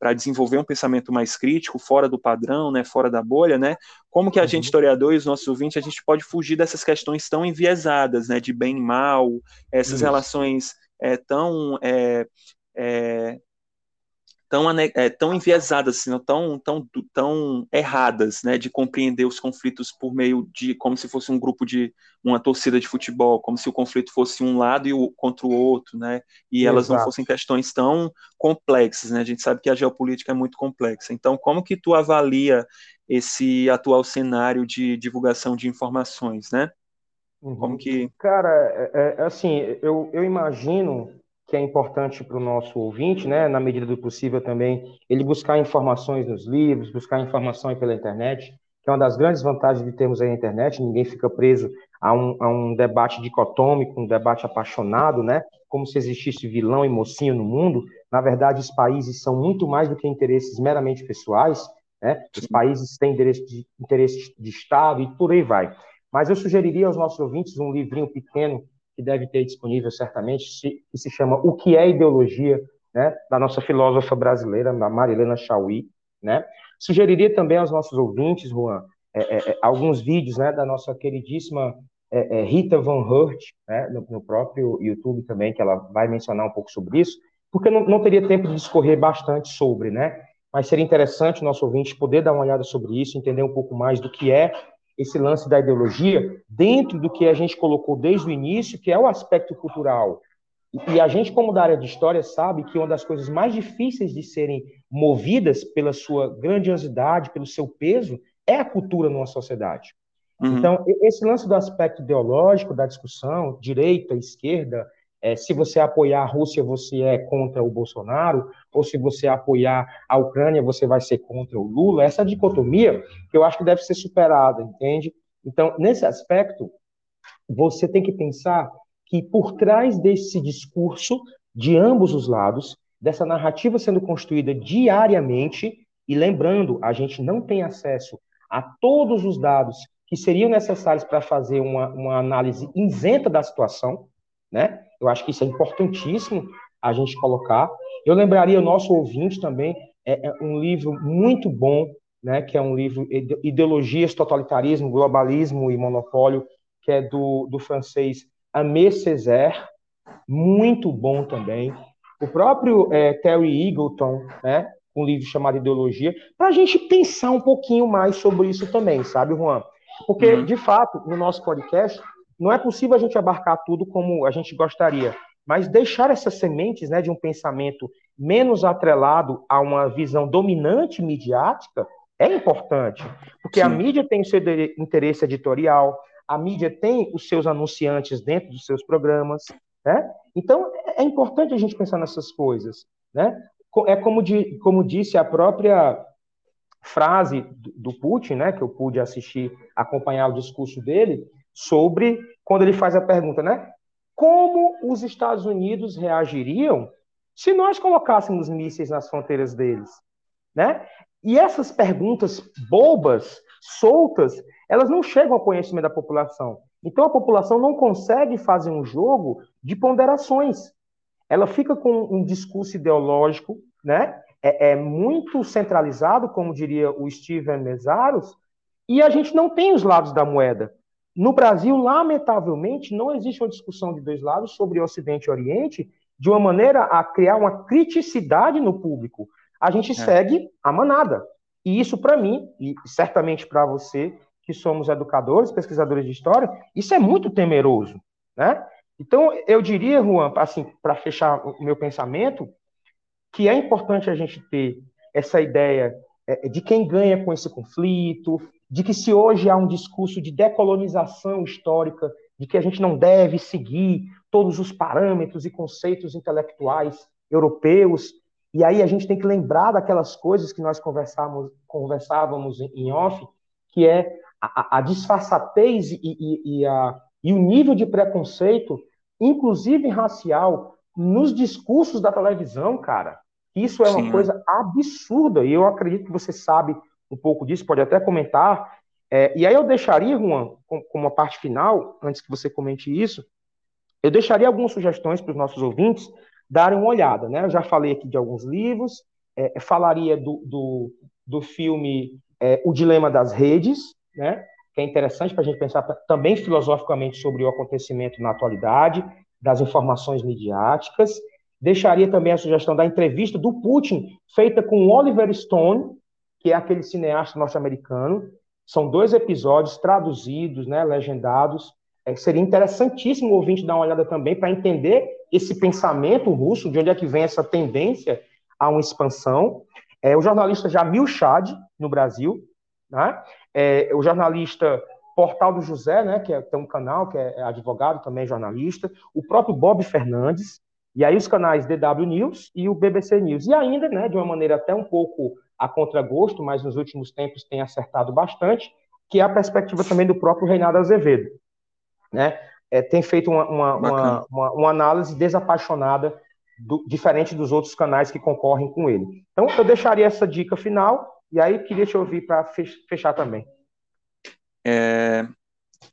para desenvolver um pensamento mais crítico, fora do padrão, né, fora da bolha, né? Como que a gente, uhum. historiador e os nossos ouvintes, a gente pode fugir dessas questões tão enviesadas, né, de bem e mal, essas relações é, tão é, é, tão, é, tão enviesadas, assim, tão, tão, tão erradas, né, de compreender os conflitos por meio de como se fosse um grupo de uma torcida de futebol, como se o conflito fosse um lado e o contra o outro, né, e elas Exato. não fossem questões tão complexas, né, a gente sabe que a geopolítica é muito complexa. Então, como que tu avalia esse atual cenário de divulgação de informações, né? Uhum. Como que... Cara, é, é, assim, eu, eu imagino que é importante para o nosso ouvinte, né, na medida do possível também, ele buscar informações nos livros, buscar informações pela internet, que é uma das grandes vantagens de termos a internet, ninguém fica preso a um, a um debate dicotômico, um debate apaixonado, né, como se existisse vilão e mocinho no mundo. Na verdade, os países são muito mais do que interesses meramente pessoais, né, os países têm interesses de, interesse de Estado e por aí vai. Mas eu sugeriria aos nossos ouvintes um livrinho pequeno que deve ter disponível certamente, que se chama O que é Ideologia, né, da nossa filósofa brasileira, Marilena Chauí, né? Sugeriria também aos nossos ouvintes, Juan, é, é, é alguns vídeos, né, da nossa queridíssima é, é Rita Van Hurt, né, no, no, próprio YouTube também, que ela vai mencionar um pouco sobre isso, porque não, não teria tempo de discorrer bastante sobre, né? Mas seria interessante o nosso ouvinte poder dar uma olhada sobre isso, entender um pouco mais do que é esse lance da ideologia dentro do que a gente colocou desde o início, que é o aspecto cultural. E a gente, como da área de história, sabe que uma das coisas mais difíceis de serem movidas pela sua grandiosidade, pelo seu peso, é a cultura numa sociedade. Uhum. Então, esse lance do aspecto ideológico da discussão, direita, esquerda, é, se você apoiar a Rússia, você é contra o Bolsonaro, ou se você apoiar a Ucrânia, você vai ser contra o Lula. Essa dicotomia que eu acho que deve ser superada, entende? Então, nesse aspecto, você tem que pensar que por trás desse discurso de ambos os lados, dessa narrativa sendo construída diariamente, e lembrando, a gente não tem acesso a todos os dados que seriam necessários para fazer uma, uma análise isenta da situação, né? Eu acho que isso é importantíssimo a gente colocar. Eu lembraria o nosso ouvinte também, é, é um livro muito bom, né, que é um livro Ideologias, Totalitarismo, Globalismo e Monopólio, que é do, do francês Amé Césaire, muito bom também. O próprio é, Terry Eagleton, né, um livro chamado Ideologia, para a gente pensar um pouquinho mais sobre isso também, sabe, Juan? Porque, uhum. de fato, no nosso podcast, não é possível a gente abarcar tudo como a gente gostaria, mas deixar essas sementes né, de um pensamento menos atrelado a uma visão dominante midiática é importante, porque Sim. a mídia tem o seu interesse editorial, a mídia tem os seus anunciantes dentro dos seus programas, né? Então é, é importante a gente pensar nessas coisas, né? É como, de, como disse a própria frase do Putin, né, que eu pude assistir, acompanhar o discurso dele, sobre quando ele faz a pergunta, né? Como os Estados Unidos reagiriam se nós colocássemos mísseis nas fronteiras deles, né? E essas perguntas bobas, soltas, elas não chegam ao conhecimento da população. Então a população não consegue fazer um jogo de ponderações. Ela fica com um discurso ideológico, né? é, é muito centralizado, como diria o Steven Mesaros, e a gente não tem os lados da moeda. No Brasil, lamentavelmente, não existe uma discussão de dois lados sobre Ocidente e Oriente de uma maneira a criar uma criticidade no público. A gente é. segue a manada. E isso, para mim, e certamente para você, que somos educadores, pesquisadores de história, isso é muito temeroso. Né? Então, eu diria, Juan, assim, para fechar o meu pensamento, que é importante a gente ter essa ideia é, de quem ganha com esse conflito, de que se hoje há um discurso de decolonização histórica, de que a gente não deve seguir todos os parâmetros e conceitos intelectuais europeus, e aí a gente tem que lembrar daquelas coisas que nós conversávamos, em off, que é a, a disfarçatez e, e, e, a, e o nível de preconceito, inclusive racial, nos discursos da televisão, cara. Isso é uma Sim, coisa absurda, e eu acredito que você sabe um pouco disso, pode até comentar. É, e aí eu deixaria, Juan, como uma parte final, antes que você comente isso, eu deixaria algumas sugestões para os nossos ouvintes darem uma olhada. Né? Eu já falei aqui de alguns livros, é, falaria do, do, do filme é, O Dilema das Redes, né? que é interessante para a gente pensar também filosoficamente sobre o acontecimento na atualidade, das informações midiáticas. Deixaria também a sugestão da entrevista do Putin, feita com Oliver Stone, que é aquele cineasta norte-americano. São dois episódios traduzidos, né, legendados. É, seria interessantíssimo o ouvinte dar uma olhada também para entender esse pensamento russo, de onde é que vem essa tendência a uma expansão. É, o jornalista Jamil Chad, no Brasil, né? É, o jornalista Portal do José, né, que é, tem um canal, que é, é advogado, também jornalista, o próprio Bob Fernandes, e aí os canais DW News e o BBC News. E ainda, né, de uma maneira até um pouco a contragosto, mas nos últimos tempos tem acertado bastante, que é a perspectiva também do próprio Reinaldo Azevedo. Né? É, tem feito uma, uma, uma, uma, uma análise desapaixonada, do, diferente dos outros canais que concorrem com ele. Então, eu deixaria essa dica final, e aí queria te ouvir para fechar também. É,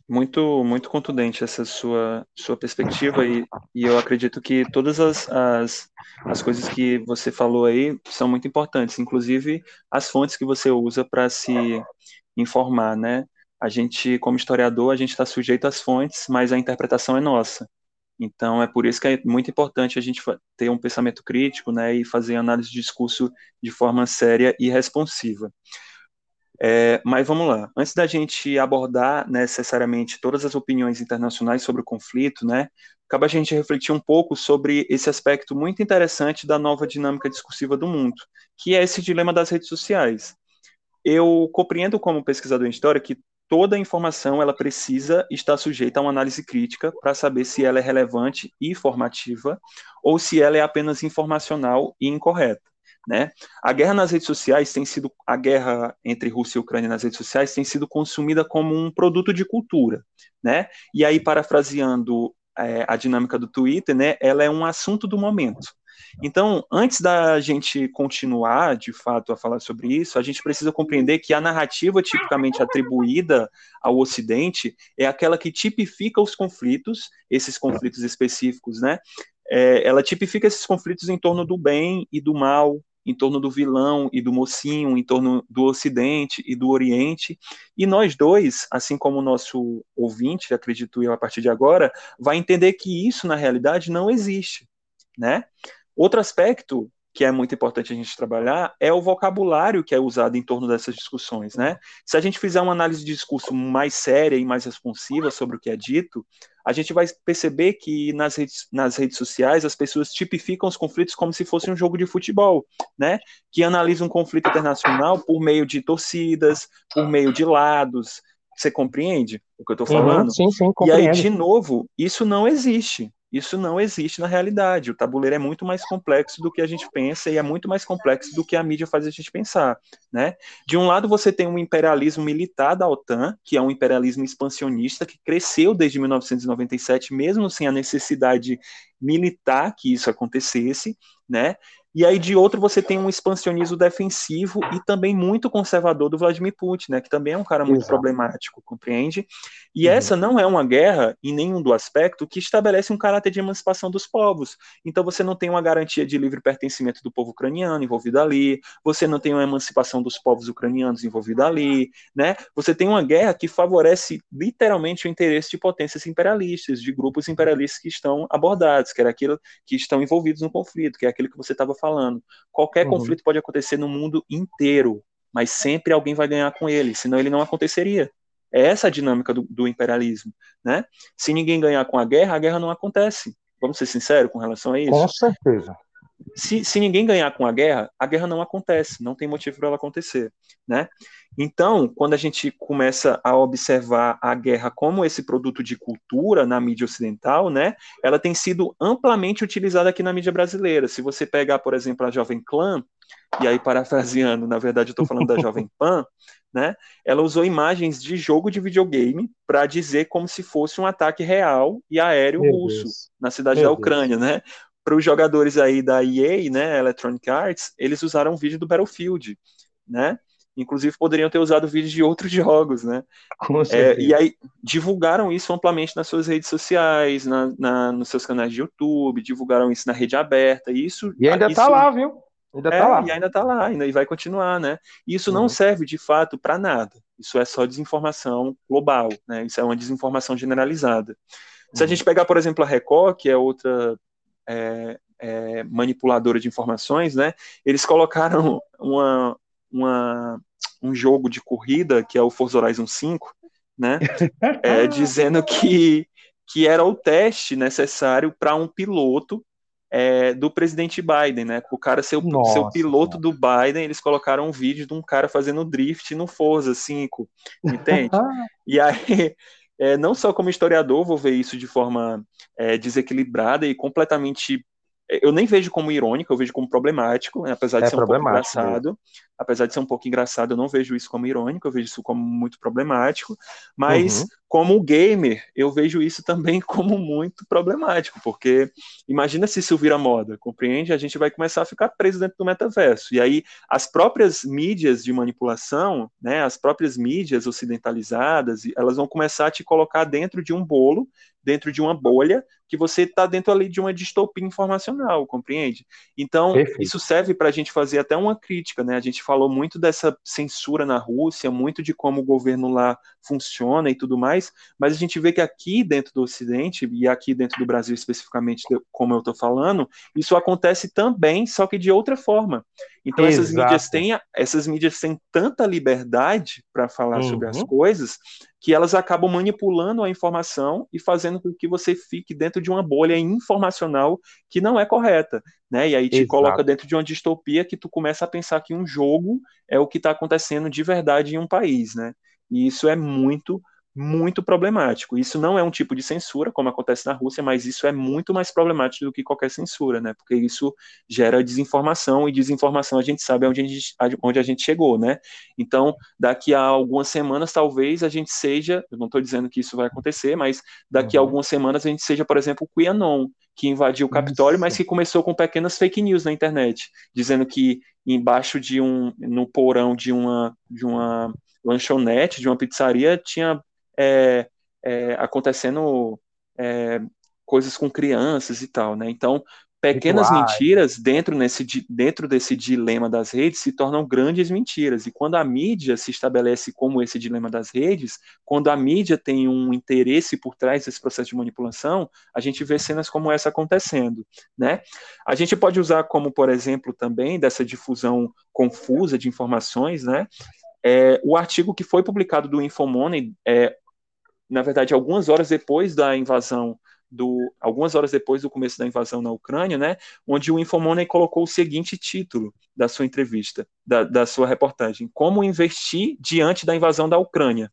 muito muito contundente essa sua sua perspectiva e, e eu acredito que todas as, as, as coisas que você falou aí são muito importantes, inclusive as fontes que você usa para se informar, né? A gente, como historiador, a gente está sujeito às fontes, mas a interpretação é nossa. Então, é por isso que é muito importante a gente ter um pensamento crítico, né, e fazer análise de discurso de forma séria e responsiva. É, mas vamos lá. Antes da gente abordar necessariamente todas as opiniões internacionais sobre o conflito, né, cabe a gente refletir um pouco sobre esse aspecto muito interessante da nova dinâmica discursiva do mundo, que é esse dilema das redes sociais. Eu compreendo como pesquisador em história que toda informação ela precisa estar sujeita a uma análise crítica para saber se ela é relevante e formativa ou se ela é apenas informacional e incorreta. Né? A guerra nas redes sociais tem sido a guerra entre Rússia e Ucrânia nas redes sociais tem sido consumida como um produto de cultura, né? E aí parafraseando é, a dinâmica do Twitter, né? Ela é um assunto do momento. Então, antes da gente continuar, de fato, a falar sobre isso, a gente precisa compreender que a narrativa tipicamente atribuída ao Ocidente é aquela que tipifica os conflitos, esses conflitos específicos, né? É, ela tipifica esses conflitos em torno do bem e do mal, em torno do vilão e do mocinho, em torno do Ocidente e do Oriente. E nós dois, assim como o nosso ouvinte, acredito eu, a partir de agora, vai entender que isso, na realidade, não existe. Né? Outro aspecto que é muito importante a gente trabalhar é o vocabulário que é usado em torno dessas discussões, né? Se a gente fizer uma análise de discurso mais séria e mais responsiva sobre o que é dito, a gente vai perceber que nas redes, nas redes sociais as pessoas tipificam os conflitos como se fosse um jogo de futebol, né? Que analisa um conflito internacional por meio de torcidas, por meio de lados. Você compreende o que eu estou falando? Uhum, sim, sim, compreendo. E aí, de novo, isso não existe. Isso não existe na realidade. O tabuleiro é muito mais complexo do que a gente pensa e é muito mais complexo do que a mídia faz a gente pensar, né? De um lado você tem um imperialismo militar da OTAN, que é um imperialismo expansionista que cresceu desde 1997, mesmo sem a necessidade militar que isso acontecesse, né? E aí, de outro, você tem um expansionismo defensivo e também muito conservador do Vladimir Putin, né, que também é um cara muito Exato. problemático, compreende? E uhum. essa não é uma guerra, em nenhum do aspecto, que estabelece um caráter de emancipação dos povos. Então, você não tem uma garantia de livre pertencimento do povo ucraniano envolvido ali, você não tem uma emancipação dos povos ucranianos envolvido ali, né? Você tem uma guerra que favorece literalmente o interesse de potências imperialistas, de grupos imperialistas que estão abordados, que era aquilo que estão envolvidos no conflito, que é aquilo que você estava falando. Qualquer uhum. conflito pode acontecer no mundo inteiro, mas sempre alguém vai ganhar com ele, senão ele não aconteceria. É essa a dinâmica do, do, imperialismo, né? Se ninguém ganhar com a guerra, a guerra não acontece. Vamos ser sinceros com relação a isso? Com certeza. Se, se ninguém ganhar com a guerra, a guerra não acontece, não tem motivo para ela acontecer, né? Então, quando a gente começa a observar a guerra como esse produto de cultura na mídia ocidental, né, ela tem sido amplamente utilizada aqui na mídia brasileira. Se você pegar, por exemplo, a Jovem Clã, e aí parafraseando, na verdade eu estou falando da Jovem Pan, né, ela usou imagens de jogo de videogame para dizer como se fosse um ataque real e aéreo Meu russo Deus. na cidade Meu da Ucrânia, Deus. né? Para os jogadores aí da EA, né, Electronic Arts, eles usaram vídeo do Battlefield, né? Inclusive poderiam ter usado vídeos de outros jogos, né? É, e aí divulgaram isso amplamente nas suas redes sociais, na, na, nos seus canais de YouTube, divulgaram isso na rede aberta. E isso e ainda está lá, viu? Ainda é, tá lá. E ainda está lá, ainda, e vai continuar, né? E isso uhum. não serve de fato para nada. Isso é só desinformação global, né? Isso é uma desinformação generalizada. Se a uhum. gente pegar, por exemplo, a Record, que é outra é, é, manipuladora de informações, né? Eles colocaram uma, uma, um jogo de corrida, que é o Forza Horizon 5, né? É, dizendo que, que era o teste necessário para um piloto é, do presidente Biden, né? O cara ser o, ser o piloto do Biden, eles colocaram um vídeo de um cara fazendo drift no Forza 5, entende? e aí, é, não só como historiador, vou ver isso de forma é, desequilibrada e completamente eu nem vejo como irônico, eu vejo como problemático, né? apesar de é ser um pouco engraçado. Apesar de ser um pouco engraçado, eu não vejo isso como irônico, eu vejo isso como muito problemático. Mas, uhum. Como gamer, eu vejo isso também como muito problemático, porque imagina se isso vira moda, compreende? A gente vai começar a ficar preso dentro do metaverso. E aí, as próprias mídias de manipulação, né, as próprias mídias ocidentalizadas, elas vão começar a te colocar dentro de um bolo dentro de uma bolha que você está dentro ali de uma distopia informacional, compreende? Então, Perfeito. isso serve para a gente fazer até uma crítica, né? A gente falou muito dessa censura na Rússia, muito de como o governo lá funciona e tudo mais, mas a gente vê que aqui dentro do Ocidente, e aqui dentro do Brasil especificamente, como eu estou falando, isso acontece também, só que de outra forma. Então Exato. essas mídias têm essas mídias têm tanta liberdade para falar uhum. sobre as uhum. coisas que elas acabam manipulando a informação e fazendo com que você fique dentro de uma bolha informacional que não é correta, né? E aí te Exato. coloca dentro de uma distopia que tu começa a pensar que um jogo é o que está acontecendo de verdade em um país, né? E isso é muito muito problemático. Isso não é um tipo de censura, como acontece na Rússia, mas isso é muito mais problemático do que qualquer censura, né? Porque isso gera desinformação, e desinformação a gente sabe onde a gente, onde a gente chegou, né? Então, daqui a algumas semanas, talvez a gente seja, eu não estou dizendo que isso vai acontecer, mas daqui uhum. a algumas semanas a gente seja, por exemplo, o QAnon, que invadiu o Capitólio, isso. mas que começou com pequenas fake news na internet, dizendo que embaixo de um, no porão de uma, de uma lanchonete, de uma pizzaria, tinha é, é, acontecendo é, coisas com crianças e tal, né? Então, pequenas mentiras dentro, nesse, dentro desse dilema das redes se tornam grandes mentiras. E quando a mídia se estabelece como esse dilema das redes, quando a mídia tem um interesse por trás desse processo de manipulação, a gente vê cenas como essa acontecendo. Né? A gente pode usar como, por exemplo, também dessa difusão confusa de informações, né? É, o artigo que foi publicado do Infomoney, é, na verdade, algumas horas depois da invasão do, algumas horas depois do começo da invasão na Ucrânia, né, onde o Infomoney colocou o seguinte título da sua entrevista, da, da sua reportagem: Como investir diante da invasão da Ucrânia?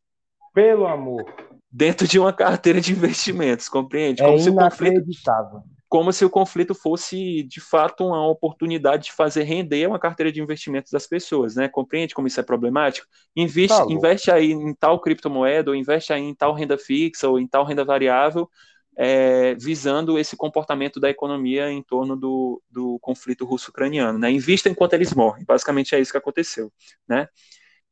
Pelo amor. Dentro de uma carteira de investimentos, compreende? É Como inacreditável como se o conflito fosse de fato uma oportunidade de fazer render uma carteira de investimentos das pessoas, né? Compreende como isso é problemático? Investe, tá investe aí em tal criptomoeda, ou investe aí em tal renda fixa, ou em tal renda variável, é, visando esse comportamento da economia em torno do, do conflito russo-ucraniano, né? Invista enquanto eles morrem. Basicamente é isso que aconteceu, né?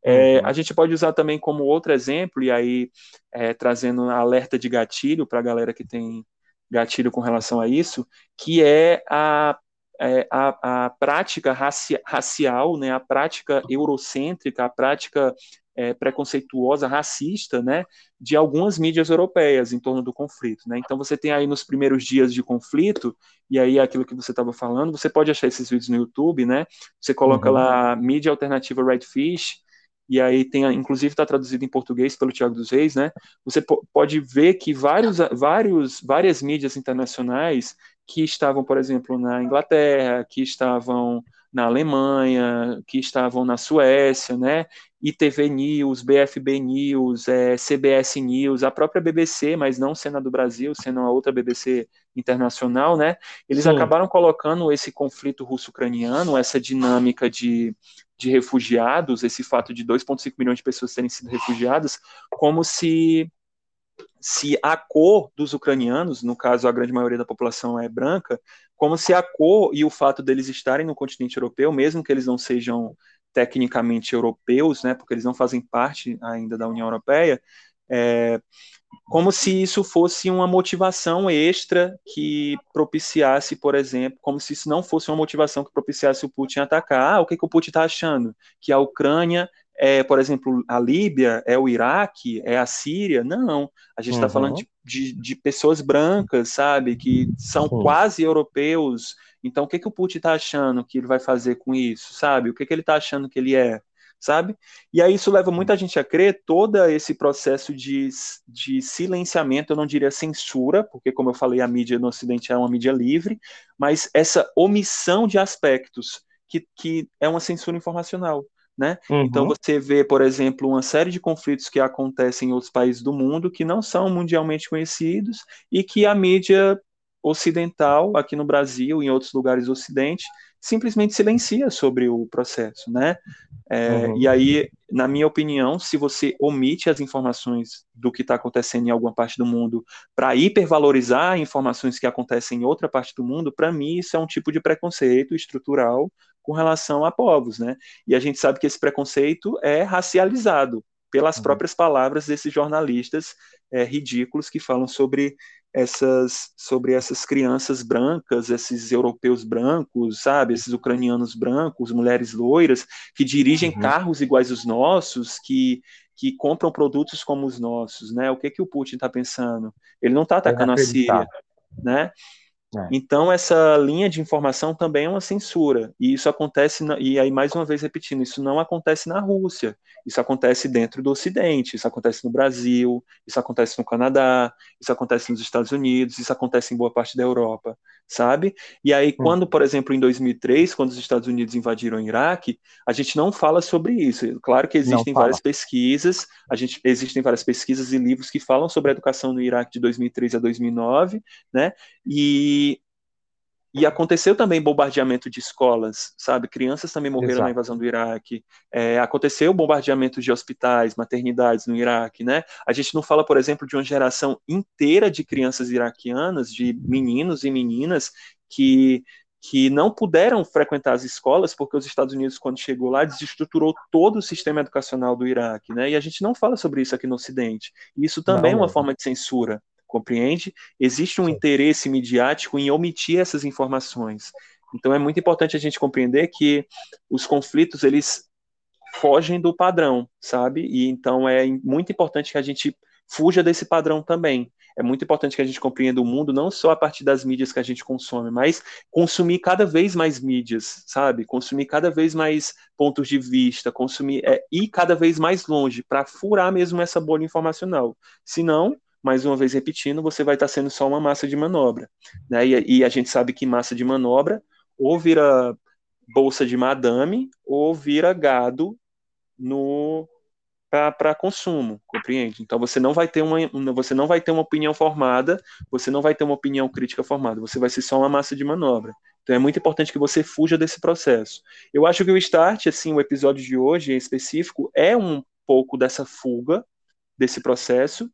É, uhum. A gente pode usar também como outro exemplo, e aí é, trazendo alerta de gatilho para a galera que tem gatilho com relação a isso, que é a, é, a, a, prática raci racial, né, a prática eurocêntrica, a prática é, preconceituosa, racista, né, de algumas mídias europeias em torno do conflito, né. Então você tem aí nos primeiros dias de conflito e aí aquilo que você estava falando, você pode achar esses vídeos no YouTube, né. Você coloca uhum. lá mídia alternativa Redfish e aí tem, inclusive está traduzido em português pelo Tiago dos Reis, né? Você pode ver que vários, vários, várias mídias internacionais que estavam, por exemplo, na Inglaterra, que estavam na Alemanha, que estavam na Suécia, né? ITV News, BFB News, é, CBS News, a própria BBC, mas não sendo a do Brasil, sendo a outra BBC internacional, né? Eles Sim. acabaram colocando esse conflito russo-ucraniano, essa dinâmica de, de refugiados, esse fato de 2,5 milhões de pessoas terem sido refugiadas, como se se a cor dos ucranianos, no caso a grande maioria da população é branca, como se a cor e o fato deles estarem no continente europeu, mesmo que eles não sejam tecnicamente europeus, né, porque eles não fazem parte ainda da União Europeia, é, como se isso fosse uma motivação extra que propiciasse, por exemplo, como se isso não fosse uma motivação que propiciasse o Putin atacar. Ah, o que, que o Putin está achando? Que a Ucrânia é, por exemplo, a Líbia, é o Iraque, é a Síria? Não, a gente está uhum. falando de, de, de, pessoas brancas, sabe, que são uhum. quase europeus. Então, o que, que o Putin está achando que ele vai fazer com isso, sabe? O que, que ele está achando que ele é? sabe? E aí isso leva muita gente a crer todo esse processo de, de silenciamento, eu não diria censura, porque como eu falei, a mídia no Ocidente é uma mídia livre, mas essa omissão de aspectos que, que é uma censura informacional. Né? Uhum. Então você vê, por exemplo, uma série de conflitos que acontecem em outros países do mundo que não são mundialmente conhecidos e que a mídia ocidental, aqui no Brasil e em outros lugares do Ocidente, simplesmente silencia sobre o processo, né? É, uhum. E aí, na minha opinião, se você omite as informações do que está acontecendo em alguma parte do mundo para hipervalorizar informações que acontecem em outra parte do mundo, para mim isso é um tipo de preconceito estrutural com relação a povos, né? E a gente sabe que esse preconceito é racializado pelas uhum. próprias palavras desses jornalistas é, ridículos que falam sobre essas sobre essas crianças brancas, esses europeus brancos, sabe, esses ucranianos brancos, mulheres loiras que dirigem uhum. carros iguais aos nossos, que que compram produtos como os nossos, né? O que que o Putin está pensando? Ele não está atacando a Síria, né? É. Então, essa linha de informação também é uma censura. E isso acontece, na, e aí mais uma vez repetindo, isso não acontece na Rússia, isso acontece dentro do Ocidente, isso acontece no Brasil, isso acontece no Canadá, isso acontece nos Estados Unidos, isso acontece em boa parte da Europa, sabe? E aí, hum. quando, por exemplo, em 2003, quando os Estados Unidos invadiram o Iraque, a gente não fala sobre isso. Claro que existem várias pesquisas, a gente, existem várias pesquisas e livros que falam sobre a educação no Iraque de 2003 a 2009, né? E e aconteceu também bombardeamento de escolas, sabe? Crianças também morreram Exato. na invasão do Iraque. É, aconteceu bombardeamento de hospitais, maternidades no Iraque, né? A gente não fala, por exemplo, de uma geração inteira de crianças iraquianas, de meninos e meninas que que não puderam frequentar as escolas porque os Estados Unidos, quando chegou lá, desestruturou todo o sistema educacional do Iraque, né? E a gente não fala sobre isso aqui no Ocidente. E isso também não, é uma forma de censura, compreende? Existe um interesse midiático em omitir essas informações. Então é muito importante a gente compreender que os conflitos eles fogem do padrão, sabe? E então é muito importante que a gente fuja desse padrão também. É muito importante que a gente compreenda o mundo não só a partir das mídias que a gente consome, mas consumir cada vez mais mídias, sabe? Consumir cada vez mais pontos de vista, consumir é, ir cada vez mais longe para furar mesmo essa bolha informacional. Senão, mais uma vez repetindo, você vai estar sendo só uma massa de manobra. Né? E, e, a gente sabe que massa de manobra ou vira bolsa de madame ou vira gado no para consumo, compreende? Então você não vai ter uma você não vai ter uma opinião formada, você não vai ter uma opinião crítica formada, você vai ser só uma massa de manobra. Então é muito importante que você fuja desse processo. Eu acho que o start, assim, o episódio de hoje em específico é um pouco dessa fuga desse processo,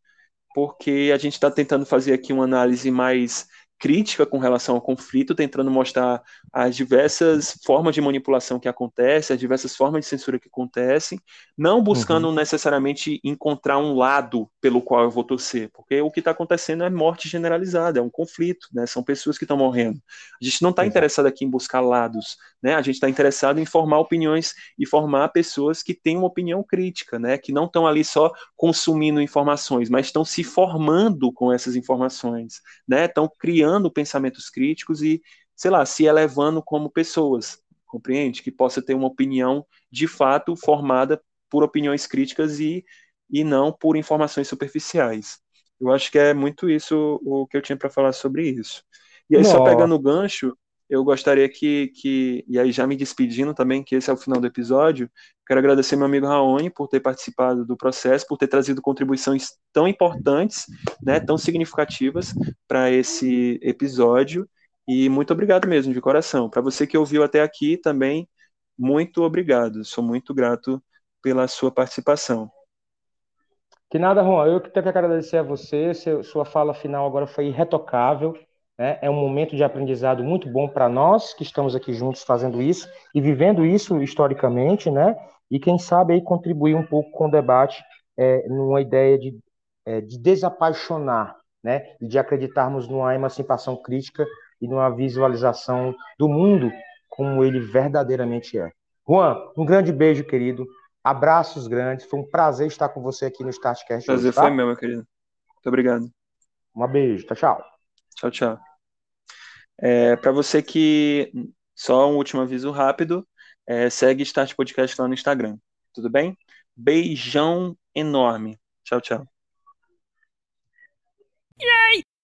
porque a gente está tentando fazer aqui uma análise mais crítica com relação ao conflito, tentando mostrar as diversas formas de manipulação que acontecem, as diversas formas de censura que acontecem, não buscando uhum. necessariamente encontrar um lado pelo qual eu vou torcer, porque o que está acontecendo é morte generalizada, é um conflito, né? são pessoas que estão morrendo. A gente não está interessado aqui em buscar lados, né? a gente está interessado em formar opiniões e formar pessoas que têm uma opinião crítica, né? que não estão ali só consumindo informações, mas estão se formando com essas informações, né? estão criando pensamentos críticos e, sei lá, se elevando como pessoas, compreende? Que possa ter uma opinião de fato formada por opiniões críticas e, e não por informações superficiais. Eu acho que é muito isso o que eu tinha para falar sobre isso. E aí, só pegando o gancho, eu gostaria que, que, e aí já me despedindo também, que esse é o final do episódio, quero agradecer meu amigo Raoni por ter participado do processo, por ter trazido contribuições tão importantes, né, tão significativas para esse episódio, e muito obrigado mesmo, de coração. Para você que ouviu até aqui também, muito obrigado, sou muito grato pela sua participação. Que nada, Juan, eu que tenho que agradecer a você, sua fala final agora foi irretocável? É um momento de aprendizado muito bom para nós que estamos aqui juntos fazendo isso e vivendo isso historicamente, né? E quem sabe aí contribuir um pouco com o debate é, numa ideia de, é, de desapaixonar, né? E de acreditarmos numa emancipação crítica e numa visualização do mundo como ele verdadeiramente é. Juan, um grande beijo, querido. Abraços grandes. Foi um prazer estar com você aqui no Startcast. Prazer hoje, tá? foi meu, meu querido. Muito obrigado. Um beijo. Tchau, tchau. Tchau, tchau. É, Para você que. Só um último aviso rápido. É, segue Start Podcast lá no Instagram. Tudo bem? Beijão enorme. Tchau, tchau. Yay!